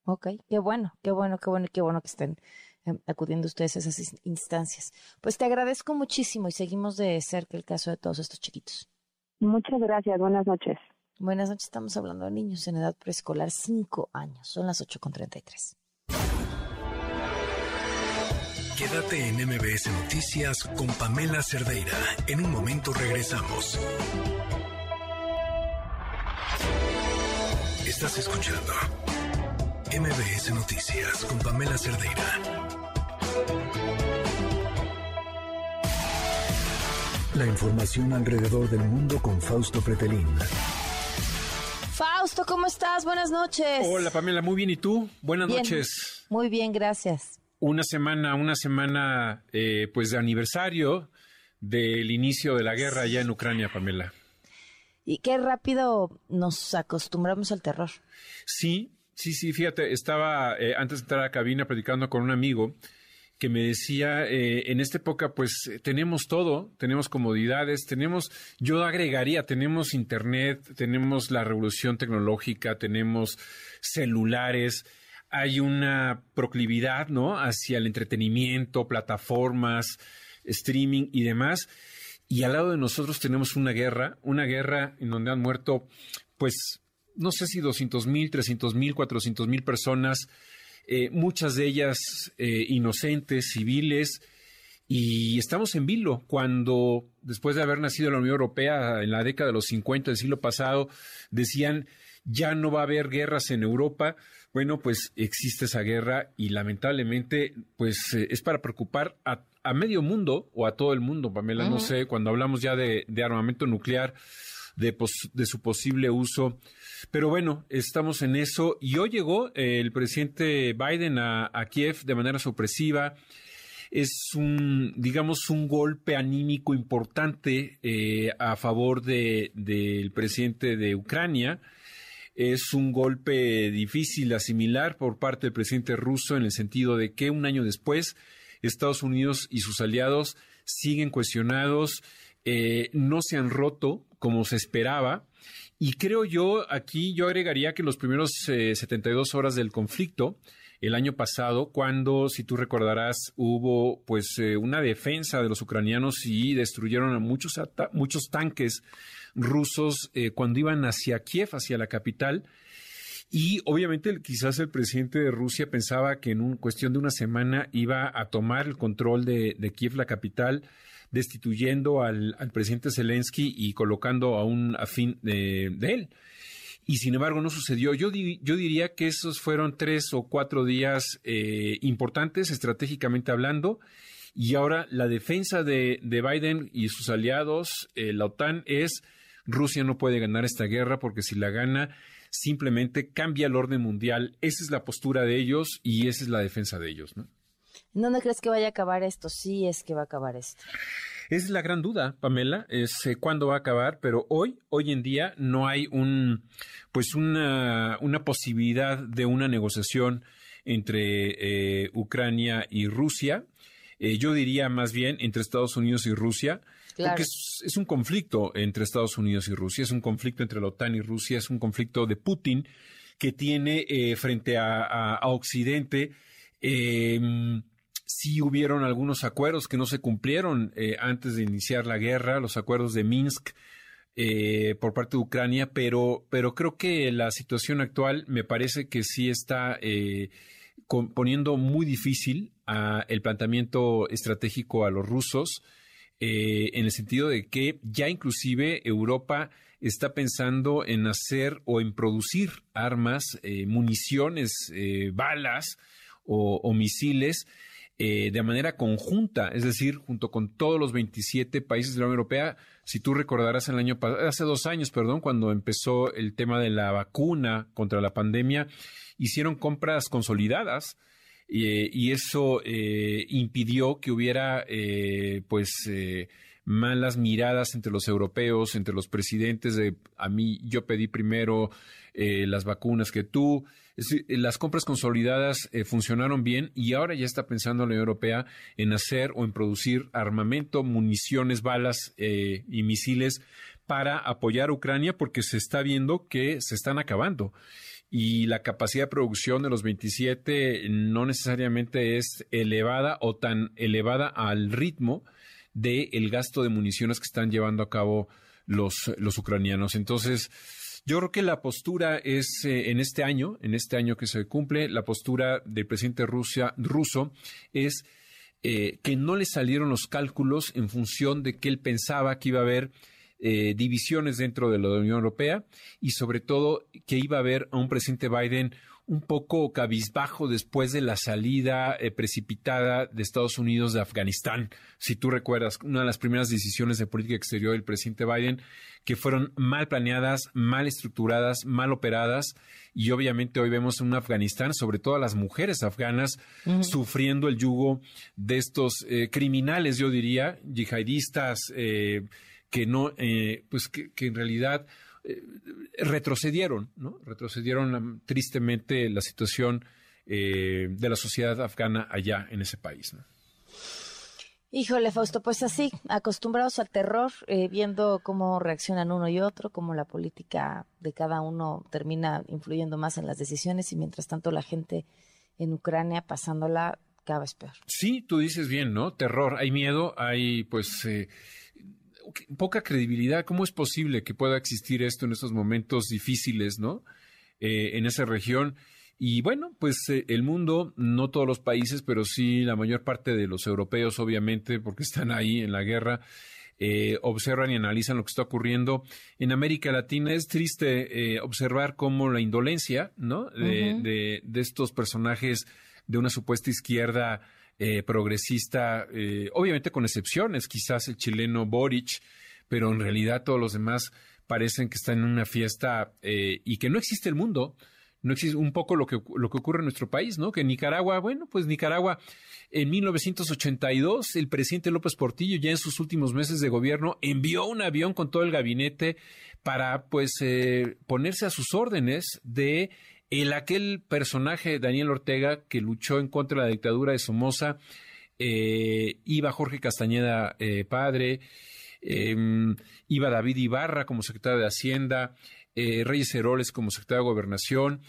Ok, qué bueno, qué bueno, qué bueno, qué bueno que estén em, acudiendo ustedes a esas instancias. Pues te agradezco muchísimo y seguimos de cerca el caso de todos estos chiquitos. Muchas gracias, buenas noches. Buenas noches, estamos hablando de niños en edad preescolar, 5 años, son las 8.33. Quédate en MBS Noticias con Pamela Cerdeira. En un momento regresamos. Estás escuchando MBS Noticias con Pamela Cerdeira. La información alrededor del mundo con Fausto Pretelín. Fausto, ¿cómo estás? Buenas noches. Hola Pamela, muy bien. ¿Y tú? Buenas noches. Muy bien, gracias. Una semana, una semana eh, pues de aniversario del inicio de la guerra allá en Ucrania, Pamela. Y qué rápido nos acostumbramos al terror. Sí, sí, sí, fíjate, estaba eh, antes de entrar a la cabina platicando con un amigo que me decía, eh, en esta época pues tenemos todo, tenemos comodidades, tenemos, yo agregaría, tenemos internet, tenemos la revolución tecnológica, tenemos celulares, hay una proclividad, ¿no? Hacia el entretenimiento, plataformas, streaming y demás. Y al lado de nosotros tenemos una guerra, una guerra en donde han muerto, pues, no sé si 200 mil, 300 mil, 400 mil personas, eh, muchas de ellas eh, inocentes, civiles, y estamos en vilo cuando, después de haber nacido en la Unión Europea en la década de los 50 del siglo pasado, decían ya no va a haber guerras en Europa. Bueno, pues existe esa guerra y lamentablemente, pues eh, es para preocupar a, medio mundo o a todo el mundo, Pamela. No sé, cuando hablamos ya de, armamento nuclear, de, de su posible uso pero bueno, estamos en eso. Y hoy llegó el presidente Biden a, Kiev de manera sorpresiva. Es un, digamos, un golpe anímico importante eh, a favor del presidente de Ucrania. Es un golpe difícil asimilar por parte del presidente ruso en el sentido de que un año después Estados Unidos y sus aliados siguen cuestionados, eh, no se han roto como se esperaba y creo yo, aquí yo agregaría que los primeros 72 eh, horas del conflicto, el año pasado, cuando, si tú recordarás, hubo pues eh, una defensa de los ucranianos y destruyeron a muchos, muchos tanques rusos eh, cuando iban hacia Kiev, hacia la capital. Y obviamente quizás el presidente de Rusia pensaba que en un, cuestión de una semana iba a tomar el control de, de Kiev, la capital, destituyendo al, presidente Zelensky y colocando a un afín de, él. Y sin embargo no sucedió. Yo, yo diría que esos fueron tres o cuatro días eh, importantes estratégicamente hablando. Y ahora la defensa de, Biden y sus aliados, eh, la OTAN, es Rusia no puede ganar esta guerra porque si la gana simplemente cambia el orden mundial. Esa es la postura de ellos y esa es la defensa de ellos. ¿no? Dónde crees que vaya a acabar esto? Sí, es que va a acabar esto. Es la gran duda, Pamela, es eh, cuándo va a acabar, pero hoy, hoy en día, no hay un, pues una, una posibilidad de una negociación entre eh, Ucrania y Rusia. Eh, yo diría más bien entre Estados Unidos y Rusia. Porque es, un conflicto entre Estados Unidos y Rusia, es un conflicto entre la OTAN y Rusia, es un conflicto de Putin que tiene frente a, a Occidente sí hubieron algunos acuerdos que no se cumplieron eh, antes de iniciar la guerra, los acuerdos de Minsk eh, por parte de Ucrania, pero, pero creo que la situación actual me parece que sí está eh, poniendo muy difícil el planteamiento estratégico a los rusos, en el sentido de que ya inclusive Europa está pensando en hacer o en producir armas, municiones, balas o misiles eh, de manera conjunta, es decir, junto con todos los 27 países de la Unión Europea. Si tú recordarás el año hace dos años, perdón, cuando empezó el tema de la vacuna contra la pandemia, hicieron compras consolidadas. Eh, y eso eh, impidió que hubiera pues malas miradas entre los europeos, entre los presidentes de a mí yo pedí primero las vacunas que tú, las compras consolidadas eh, funcionaron bien y ahora ya está pensando la Unión Europea en hacer o en producir armamento, municiones, balas eh, y misiles para apoyar a Ucrania porque se está viendo que se están acabando y la capacidad de producción de los 27 no necesariamente es elevada o tan elevada al ritmo del gasto de municiones que están llevando a cabo los, los ucranianos. Entonces, yo creo que la postura es eh, en este año, en este año que se cumple, la postura del presidente Rusia, ruso es eh, que no le salieron los cálculos en función de que él pensaba que iba a haber eh, divisiones dentro de la Unión Europea y sobre todo que iba a haber a un presidente Biden un poco cabizbajo después de la salida eh, precipitada de Estados Unidos de Afganistán. Si tú recuerdas, una de las primeras decisiones de política exterior del presidente Biden que fueron mal planeadas, mal estructuradas, mal operadas y obviamente hoy vemos en Afganistán, sobre todo a las mujeres afganas, sufriendo el yugo de estos eh, criminales, yo diría, yihadistas, eh, que no, pues que en realidad eh, retrocedieron, ¿no? Retrocedieron tristemente la situación eh, de la sociedad afgana allá en ese país, ¿no? Híjole, Fausto, pues así, acostumbrados al terror, eh, viendo cómo reaccionan uno y otro, cómo la política de cada uno termina influyendo más en las decisiones y mientras tanto la gente en Ucrania pasándola cada vez peor. Sí, tú dices bien, ¿no? Terror, hay miedo, hay pues poca credibilidad. ¿Cómo es posible que pueda existir esto en estos momentos difíciles, ¿no? Eh, en esa región. Y bueno, pues eh, el mundo, no todos los países, pero sí la mayor parte de los europeos, obviamente, porque están ahí en la guerra, eh, observan y analizan lo que está ocurriendo. En América Latina es triste observar cómo la indolencia, ¿no? de, de estos personajes de una supuesta izquierda eh, progresista, eh, obviamente con excepciones, quizás el chileno Boric, pero en realidad todos los demás parecen que están en una fiesta eh, y que no existe el mundo. No existe un poco lo que, lo que ocurre en nuestro país, ¿no? Que Nicaragua, bueno, pues Nicaragua, en 1982, el presidente López Portillo, ya en sus últimos meses de gobierno, envió un avión con todo el gabinete para, pues, ponerse a sus órdenes de el aquel personaje, Daniel Ortega, que luchó en contra de la dictadura de Somoza, eh, iba Jorge Castañeda eh, padre, em, iba David Ibarra como secretario de Hacienda, eh, Reyes Heroles como secretario de Gobernación,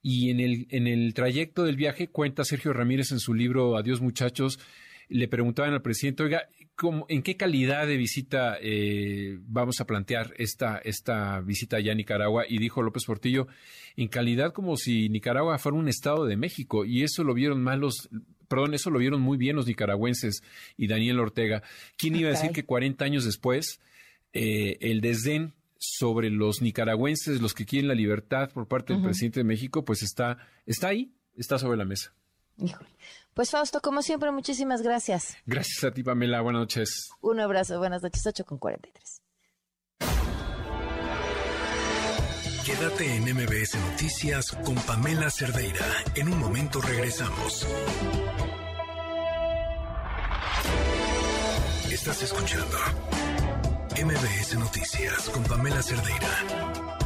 y en el, en el trayecto del viaje, cuenta Sergio Ramírez en su libro Adiós muchachos, le preguntaban al presidente, oiga, ¿en qué calidad de visita eh, vamos a plantear esta, esta visita allá a Nicaragua? Y dijo López Portillo, en calidad como si Nicaragua fuera un estado de México. Y eso lo vieron mal los, perdón, eso lo vieron muy bien los nicaragüenses y Daniel Ortega. ¿Quién iba a decir que 40 años después eh, el desdén sobre los nicaragüenses, los que quieren la libertad por parte del presidente de México, pues está, está ahí, está sobre la mesa? Híjole. Pues Fausto, como siempre, muchísimas gracias. Gracias a ti, Pamela. Buenas noches. Un abrazo. Buenas noches, 8 con 43. Quédate en MBS Noticias con Pamela Cerdeira. En un momento regresamos. Estás escuchando MBS Noticias con Pamela Cerdeira.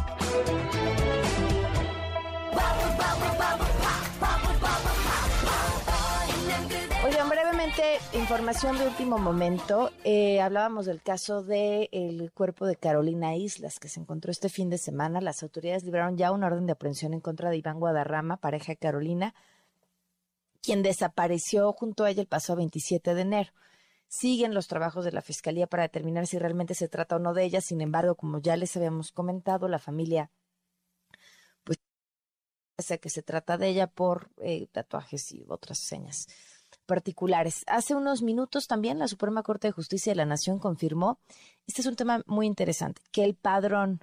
Información de último momento. Eh, hablábamos del caso del cuerpo de Carolina Islas, que se encontró este fin de semana. Las autoridades libraron ya una orden de aprehensión en contra de Iván Guadarrama, pareja de Carolina, quien desapareció junto a ella el pasado 27 de enero. Siguen los trabajos de la Fiscalía para determinar si realmente se trata o no de ella. Sin embargo, como ya les habíamos comentado, la familia pues que se trata de ella por eh, tatuajes y otras señas particulares. Hace unos minutos también la Suprema Corte de Justicia de la Nación confirmó, este es un tema muy interesante, que el padrón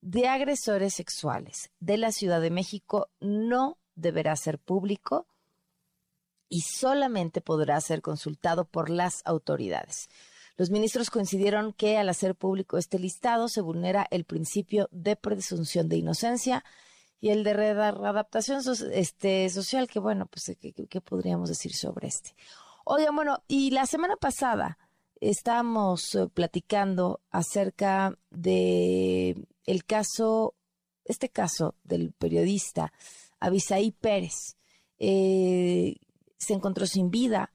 de agresores sexuales de la Ciudad de México no deberá ser público y solamente podrá ser consultado por las autoridades. Los ministros coincidieron que al hacer público este listado se vulnera el principio de presunción de inocencia y el de readaptación este, social, que bueno, pues, ¿qué, podríamos decir sobre este? Oigan, bueno, y la semana pasada estábamos eh, platicando acerca de el caso, este caso del periodista Abisaí Pérez. Eh, se encontró sin vida.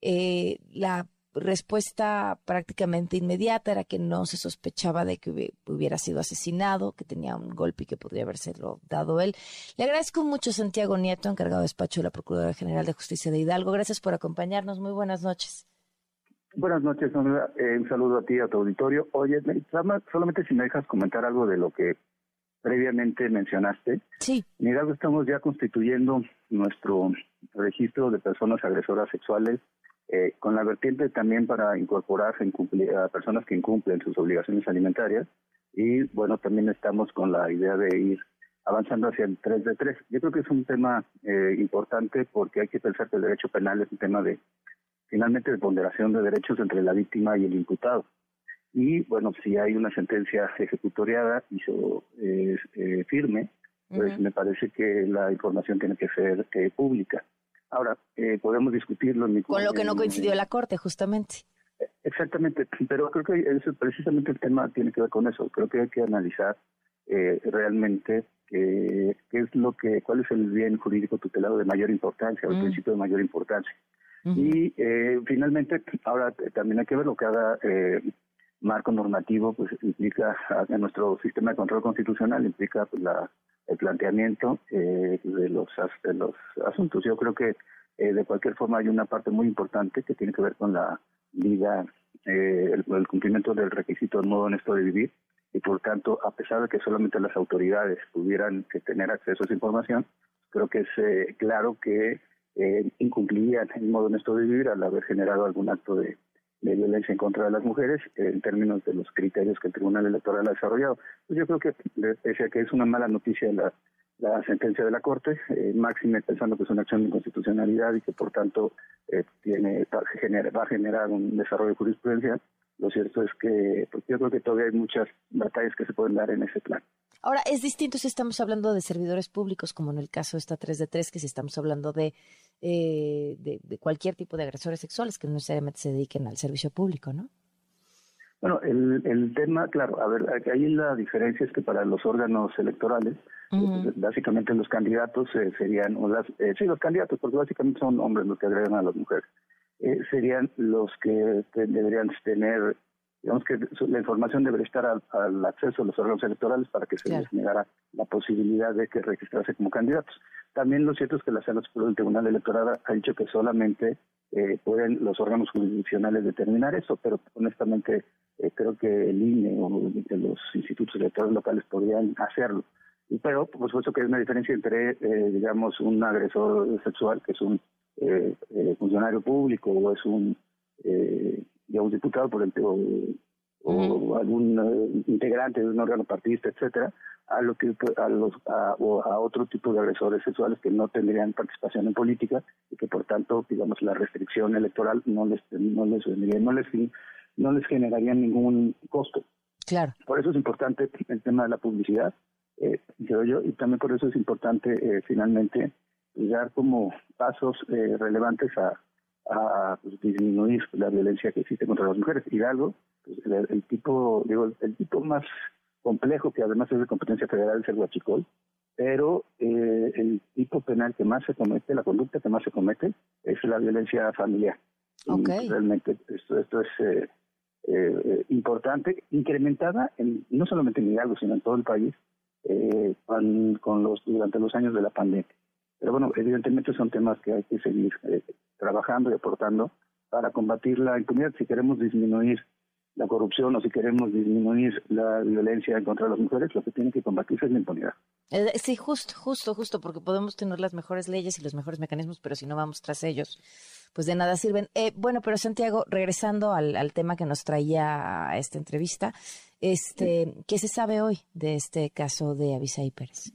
Eh, la respuesta prácticamente inmediata era que no se sospechaba de que hubiera sido asesinado, que tenía un golpe y que podría habérselo dado él. Le agradezco mucho a Santiago Nieto, encargado de despacho de la Procuradora General de Justicia de Hidalgo. Gracias por acompañarnos. Muy buenas noches. Buenas noches, eh, un saludo a ti, a tu auditorio. Oye, solamente si me dejas comentar algo de lo que previamente mencionaste. Sí. En Hidalgo estamos ya constituyendo nuestro registro de personas agresoras sexuales eh, con la vertiente también para incorporar a personas que incumplen sus obligaciones alimentarias y bueno, también estamos con la idea de ir avanzando hacia el 3 de 3. Yo creo que es un tema eh, importante porque hay que pensar que el derecho penal es un tema de, finalmente, de ponderación de derechos entre la víctima y el imputado. Y bueno, si hay una sentencia ejecutoriada y so, eh, firme, pues me parece que la información tiene que ser eh, pública. Ahora, eh, podemos discutirlo. En Con lo que no coincidió la Corte, justamente. Exactamente, pero creo que eso, precisamente el tema tiene que ver con eso. Creo que hay que analizar eh, realmente qué es lo que, cuál es el bien jurídico tutelado de mayor importancia, o el mm. principio de mayor importancia. Y eh, finalmente, ahora también hay que ver lo que haga eh, marco normativo, pues implica en nuestro sistema de control constitucional, implica pues, la, el planteamiento eh, de, los, de los asuntos. Yo creo que eh, de cualquier forma hay una parte muy importante que tiene que ver con la vida, eh, el, cumplimiento del requisito del modo honesto de vivir y por tanto, a pesar de que solamente las autoridades pudieran que tener acceso a esa información, creo que es claro que incumplirían el modo honesto de vivir al haber generado algún acto de, de violencia en contra de las mujeres en términos de los criterios que el Tribunal Electoral ha desarrollado. Pues yo creo que, pese a que es una mala noticia la, la sentencia de la Corte, eh, máxime pensando que es una acción de inconstitucionalidad y que por tanto eh, tiene, va, a generar, un desarrollo jurisprudencial, lo cierto es que pues yo creo que todavía hay muchas batallas que se pueden dar en ese plan. Ahora, es distinto si estamos hablando de servidores públicos, como en el caso de esta 3 de 3, que si estamos hablando de, eh, de, cualquier tipo de agresores sexuales que no necesariamente se dediquen al servicio público, ¿no? Bueno, el, el tema, claro, a ver, ahí la diferencia es que para los órganos electorales, pues, básicamente los candidatos eh, serían, o las, eh, sí, los candidatos, porque básicamente son hombres los que agregan a las mujeres, serían los que deberían tener digamos que la información debería estar al, acceso a los órganos electorales para que se les negara la posibilidad de que registrarse como candidatos. También lo cierto es que la Sala del Tribunal Electoral ha dicho que solamente eh, pueden los órganos jurisdiccionales determinar eso, pero honestamente eh, creo que el INE o los institutos electorales locales podrían hacerlo. Pero, por supuesto que hay una diferencia entre, eh, digamos, un agresor sexual, que es un funcionario público o es un digamos, diputado por el, o, algún eh, integrante de un órgano partidista, etcétera, a lo que a los a, o a otro tipo de agresores sexuales que no tendrían participación en política y que por tanto, digamos, la restricción electoral no les no les no les no les generaría ningún costo. Claro. Por eso es importante el tema de la publicidad, eh, creo yo, y también por eso es importante eh, finalmente dar como pasos eh, relevantes a, a pues, disminuir la violencia que existe contra las mujeres. Hidalgo, pues, el, tipo, digo, el tipo más complejo, que además es de competencia federal, es el huachicol, pero eh, el tipo penal que más se comete, la conducta que más se comete, es la violencia familiar. realmente esto, esto es eh, eh, importante, incrementada en, no solamente en Hidalgo, sino en todo el país, con, con los durante los años de la pandemia. Pero bueno, evidentemente son temas que hay que seguir eh, trabajando y aportando para combatir la impunidad. Si queremos disminuir la corrupción o si queremos disminuir la violencia en contra las mujeres, lo que tiene que combatirse es la impunidad. Eh, sí, justo, justo, justo, porque podemos tener las mejores leyes y los mejores mecanismos, pero si no vamos tras ellos, pues de nada sirven. Eh, bueno, pero Santiago, regresando al, al, tema que nos traía a esta entrevista, este, ¿qué se sabe hoy de este caso de Avisaí Pérez?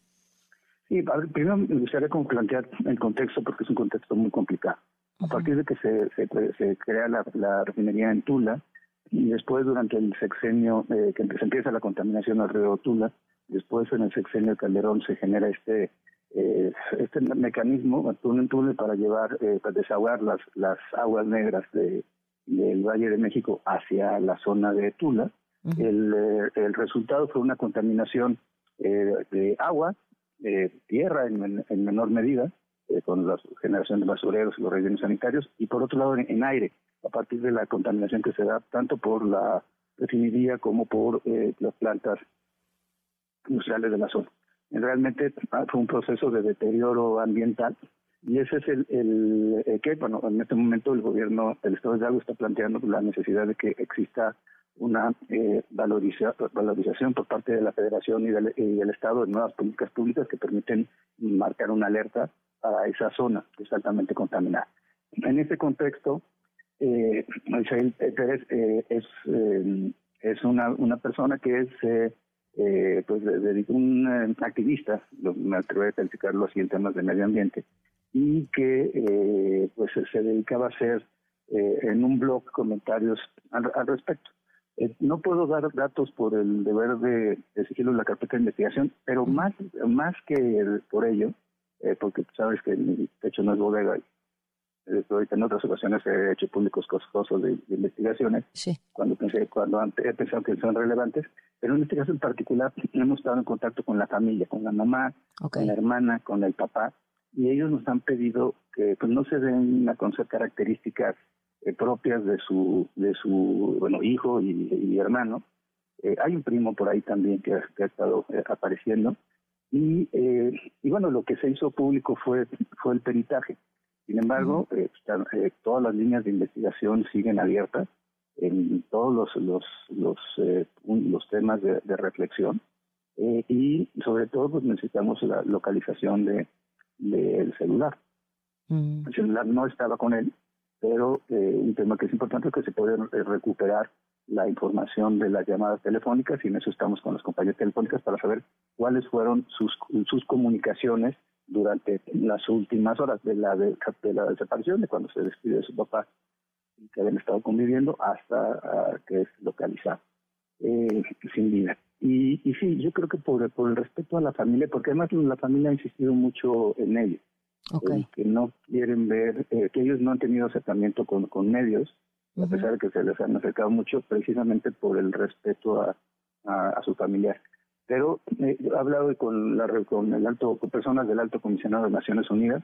Sí, primero me gustaría como plantear el contexto porque es un contexto muy complicado. A partir de que se, se, crea la, refinería en Tula y después durante el sexenio eh, que se empieza la contaminación al río Tula, después en el sexenio de Calderón se genera este eh, este mecanismo, túnel túnel para llevar, eh, para desahogar las, las aguas negras de, del Valle de México hacia la zona de Tula. el, el resultado fue una contaminación de agua eh, tierra en, menor medida, eh, con la generación de basureros y los rellenos sanitarios, y por otro lado en, aire, a partir de la contaminación que se da tanto por la refinería como por eh, las plantas industriales de la zona. Realmente ah, fue un proceso de deterioro ambiental Y ese es el, el, que, bueno, en este momento el gobierno, el Estado de Hidalgo está planteando la necesidad de que exista una eh, valorización por parte de la Federación y del, y del, Estado de nuevas políticas públicas que permiten marcar una alerta para esa zona que es altamente contaminada. En este contexto, eh, Pérez eh, es, eh, es una, una persona que es eh, pues de, un activista, me atrevo a calificarlo así en temas de medio ambiente, y que pues se dedicaba a hacer en un blog comentarios al, respecto. No puedo dar datos por el deber de, exigirlo en la carpeta de investigación, pero más, más que por ello, porque sabes que mi techo no es bodega eh, en otras ocasiones he hecho públicos costosos de, investigaciones cuando pensé cuando antes he pensado que son relevantes pero en este caso en particular hemos estado en contacto con la familia con la mamá con la hermana con el papá y ellos nos han pedido que pues no se den a conocer características eh, propias de su de su bueno hijo y, hermano. Eh, hay un primo por ahí también que, ha estado apareciendo. Y, y bueno lo que se hizo público fue fue el peritaje. Sin embargo, eh, eh, todas las líneas de investigación siguen abiertas en todos los los los, eh, los temas de, reflexión. Y sobre todo pues necesitamos la localización de del celular. Mm. El celular no estaba con él, pero un tema que es importante es que se puede recuperar la información de las llamadas telefónicas y en eso estamos con las compañías telefónicas para saber cuáles fueron sus, sus comunicaciones durante las últimas horas de la, de, la desaparición, de cuando se despide de su papá, que habían estado conviviendo, hasta que es localizado eh, sin vida. Y, y sí, yo creo que por, por el respeto a la familia, porque además la familia ha insistido mucho en ello, que no quieren ver, eh, que ellos no han tenido acercamiento con, con medios, a pesar de que se les han acercado mucho, precisamente por el respeto a, a, a su familiar. Pero eh, he hablado con, la, con, el alto, con personas del Alto Comisionado de Naciones Unidas,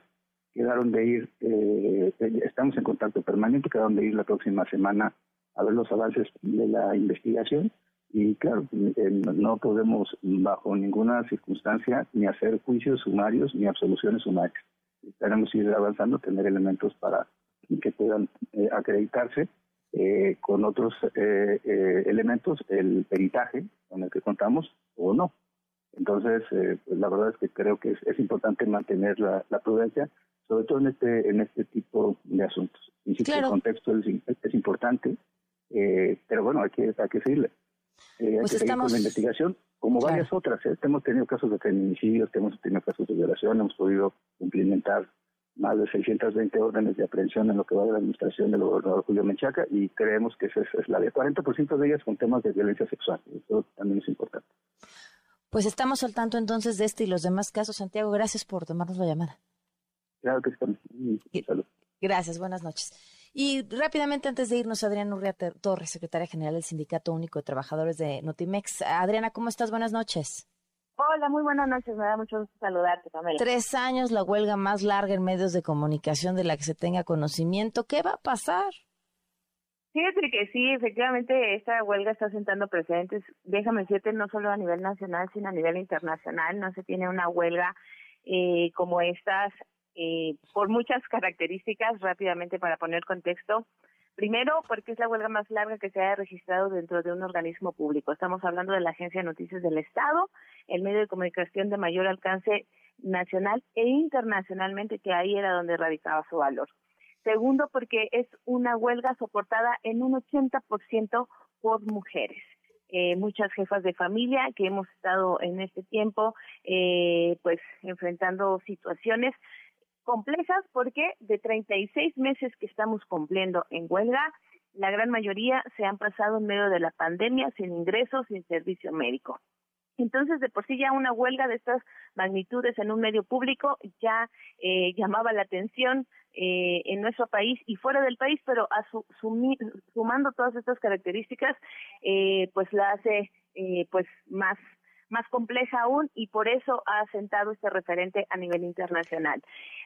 quedaron de ir, eh, estamos en contacto permanente, quedaron de ir la próxima semana a ver los avances de la investigación y claro, eh, no podemos bajo ninguna circunstancia ni hacer juicios sumarios ni absoluciones sumarias. Tenemos ir avanzando, tener elementos para que puedan acreditarse eh, con otros eh, eh, elementos el peritaje con el que contamos o no. Entonces, pues la verdad es que creo que es, importante mantener la, prudencia, sobre todo en este en este tipo de asuntos. Insisto, el contexto es, es importante, pero bueno, hay que, hay que seguirle. Hay pues que seguir con la investigación, como varias otras. Hemos tenido casos de feminicidios, hemos tenido casos de violación, hemos podido implementar más de 620 órdenes de aprehensión en lo que va de la administración del gobernador Julio Menchaca y creemos que esa es la de 40% de ellas con temas de violencia sexual. Eso también es importante. Pues estamos al tanto entonces de este y los demás casos. Santiago, gracias por tomarnos la llamada. Claro que estamos. Salud. Gracias, buenas noches. Y rápidamente antes de irnos, Adriana Urria Torres, secretaria general del Sindicato Único de Trabajadores de Notimex. Adriana, ¿cómo estás? Buenas noches. Hola, muy buenas noches. Me da mucho gusto saludarte, Pamela. Tres años la huelga más larga en medios de comunicación de la que se tenga conocimiento. ¿Qué va a pasar? Fíjate que sí, efectivamente, esta huelga está sentando precedentes. Déjame decirte, no solo a nivel nacional, sino a nivel internacional. No se tiene una huelga eh, como estas eh, por muchas características, rápidamente para poner contexto. Primero, porque es la huelga más larga que se haya registrado dentro de un organismo público. Estamos hablando de la Agencia de Noticias del Estado, el medio de comunicación de mayor alcance nacional e internacionalmente, que ahí era donde radicaba su valor. Segundo, porque es una huelga soportada en un 80% por mujeres. Eh, muchas jefas de familia que hemos estado en este tiempo eh, pues enfrentando situaciones complejas porque de 36 meses que estamos cumpliendo en huelga, la gran mayoría se han pasado en medio de la pandemia sin ingresos, sin servicio médico. Entonces, de por sí ya una huelga de estas magnitudes en un medio público ya eh, llamaba la atención eh, en nuestro país y fuera del país, pero a su, sumando todas estas características, eh, pues la hace eh, pues más más compleja aún y por eso ha sentado este referente a nivel internacional.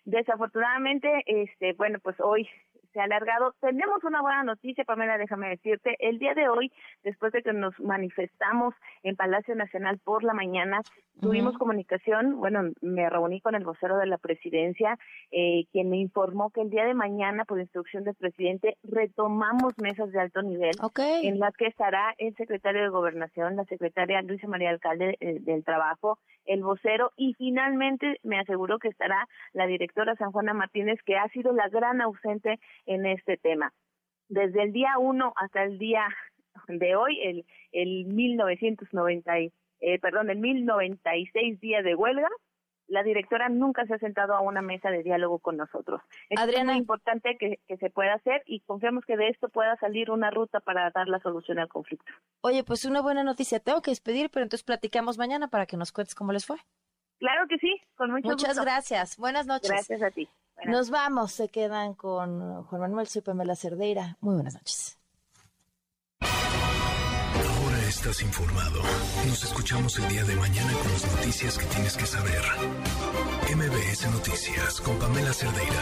Desafortunadamente, este, bueno, pues hoy se ha alargado. Tenemos una buena noticia, Pamela, déjame decirte. El día de hoy, después de que nos manifestamos en Palacio Nacional por la mañana, tuvimos comunicación, bueno, me reuní con el vocero de la presidencia, eh, quien me informó que el día de mañana, por instrucción del presidente, retomamos mesas de alto nivel en las que estará el secretario de Gobernación, la secretaria Luisa María Alcalde eh, del Trabajo, el vocero y finalmente me aseguró que estará la directora San Juana Martínez, que ha sido la gran ausente en este tema. Desde el día uno hasta el día de hoy, el, el 1990, eh, perdón, el 1096 días de huelga, la directora nunca se ha sentado a una mesa de diálogo con nosotros. Es muy importante que, que, se pueda hacer y confiamos que de esto pueda salir una ruta para dar la solución al conflicto. Oye, pues una buena noticia. Tengo que despedir, pero entonces platicamos mañana para que nos cuentes cómo les fue. Claro que sí, con mucho Muchas gracias. Buenas noches. Gracias a ti. Nos vamos, se quedan con Juan Manuel, soy Pamela Cerdeira. Muy buenas noches. Ahora estás informado. Nos escuchamos el día de mañana con las noticias que tienes que saber. MBS Noticias con Pamela Cerdeira.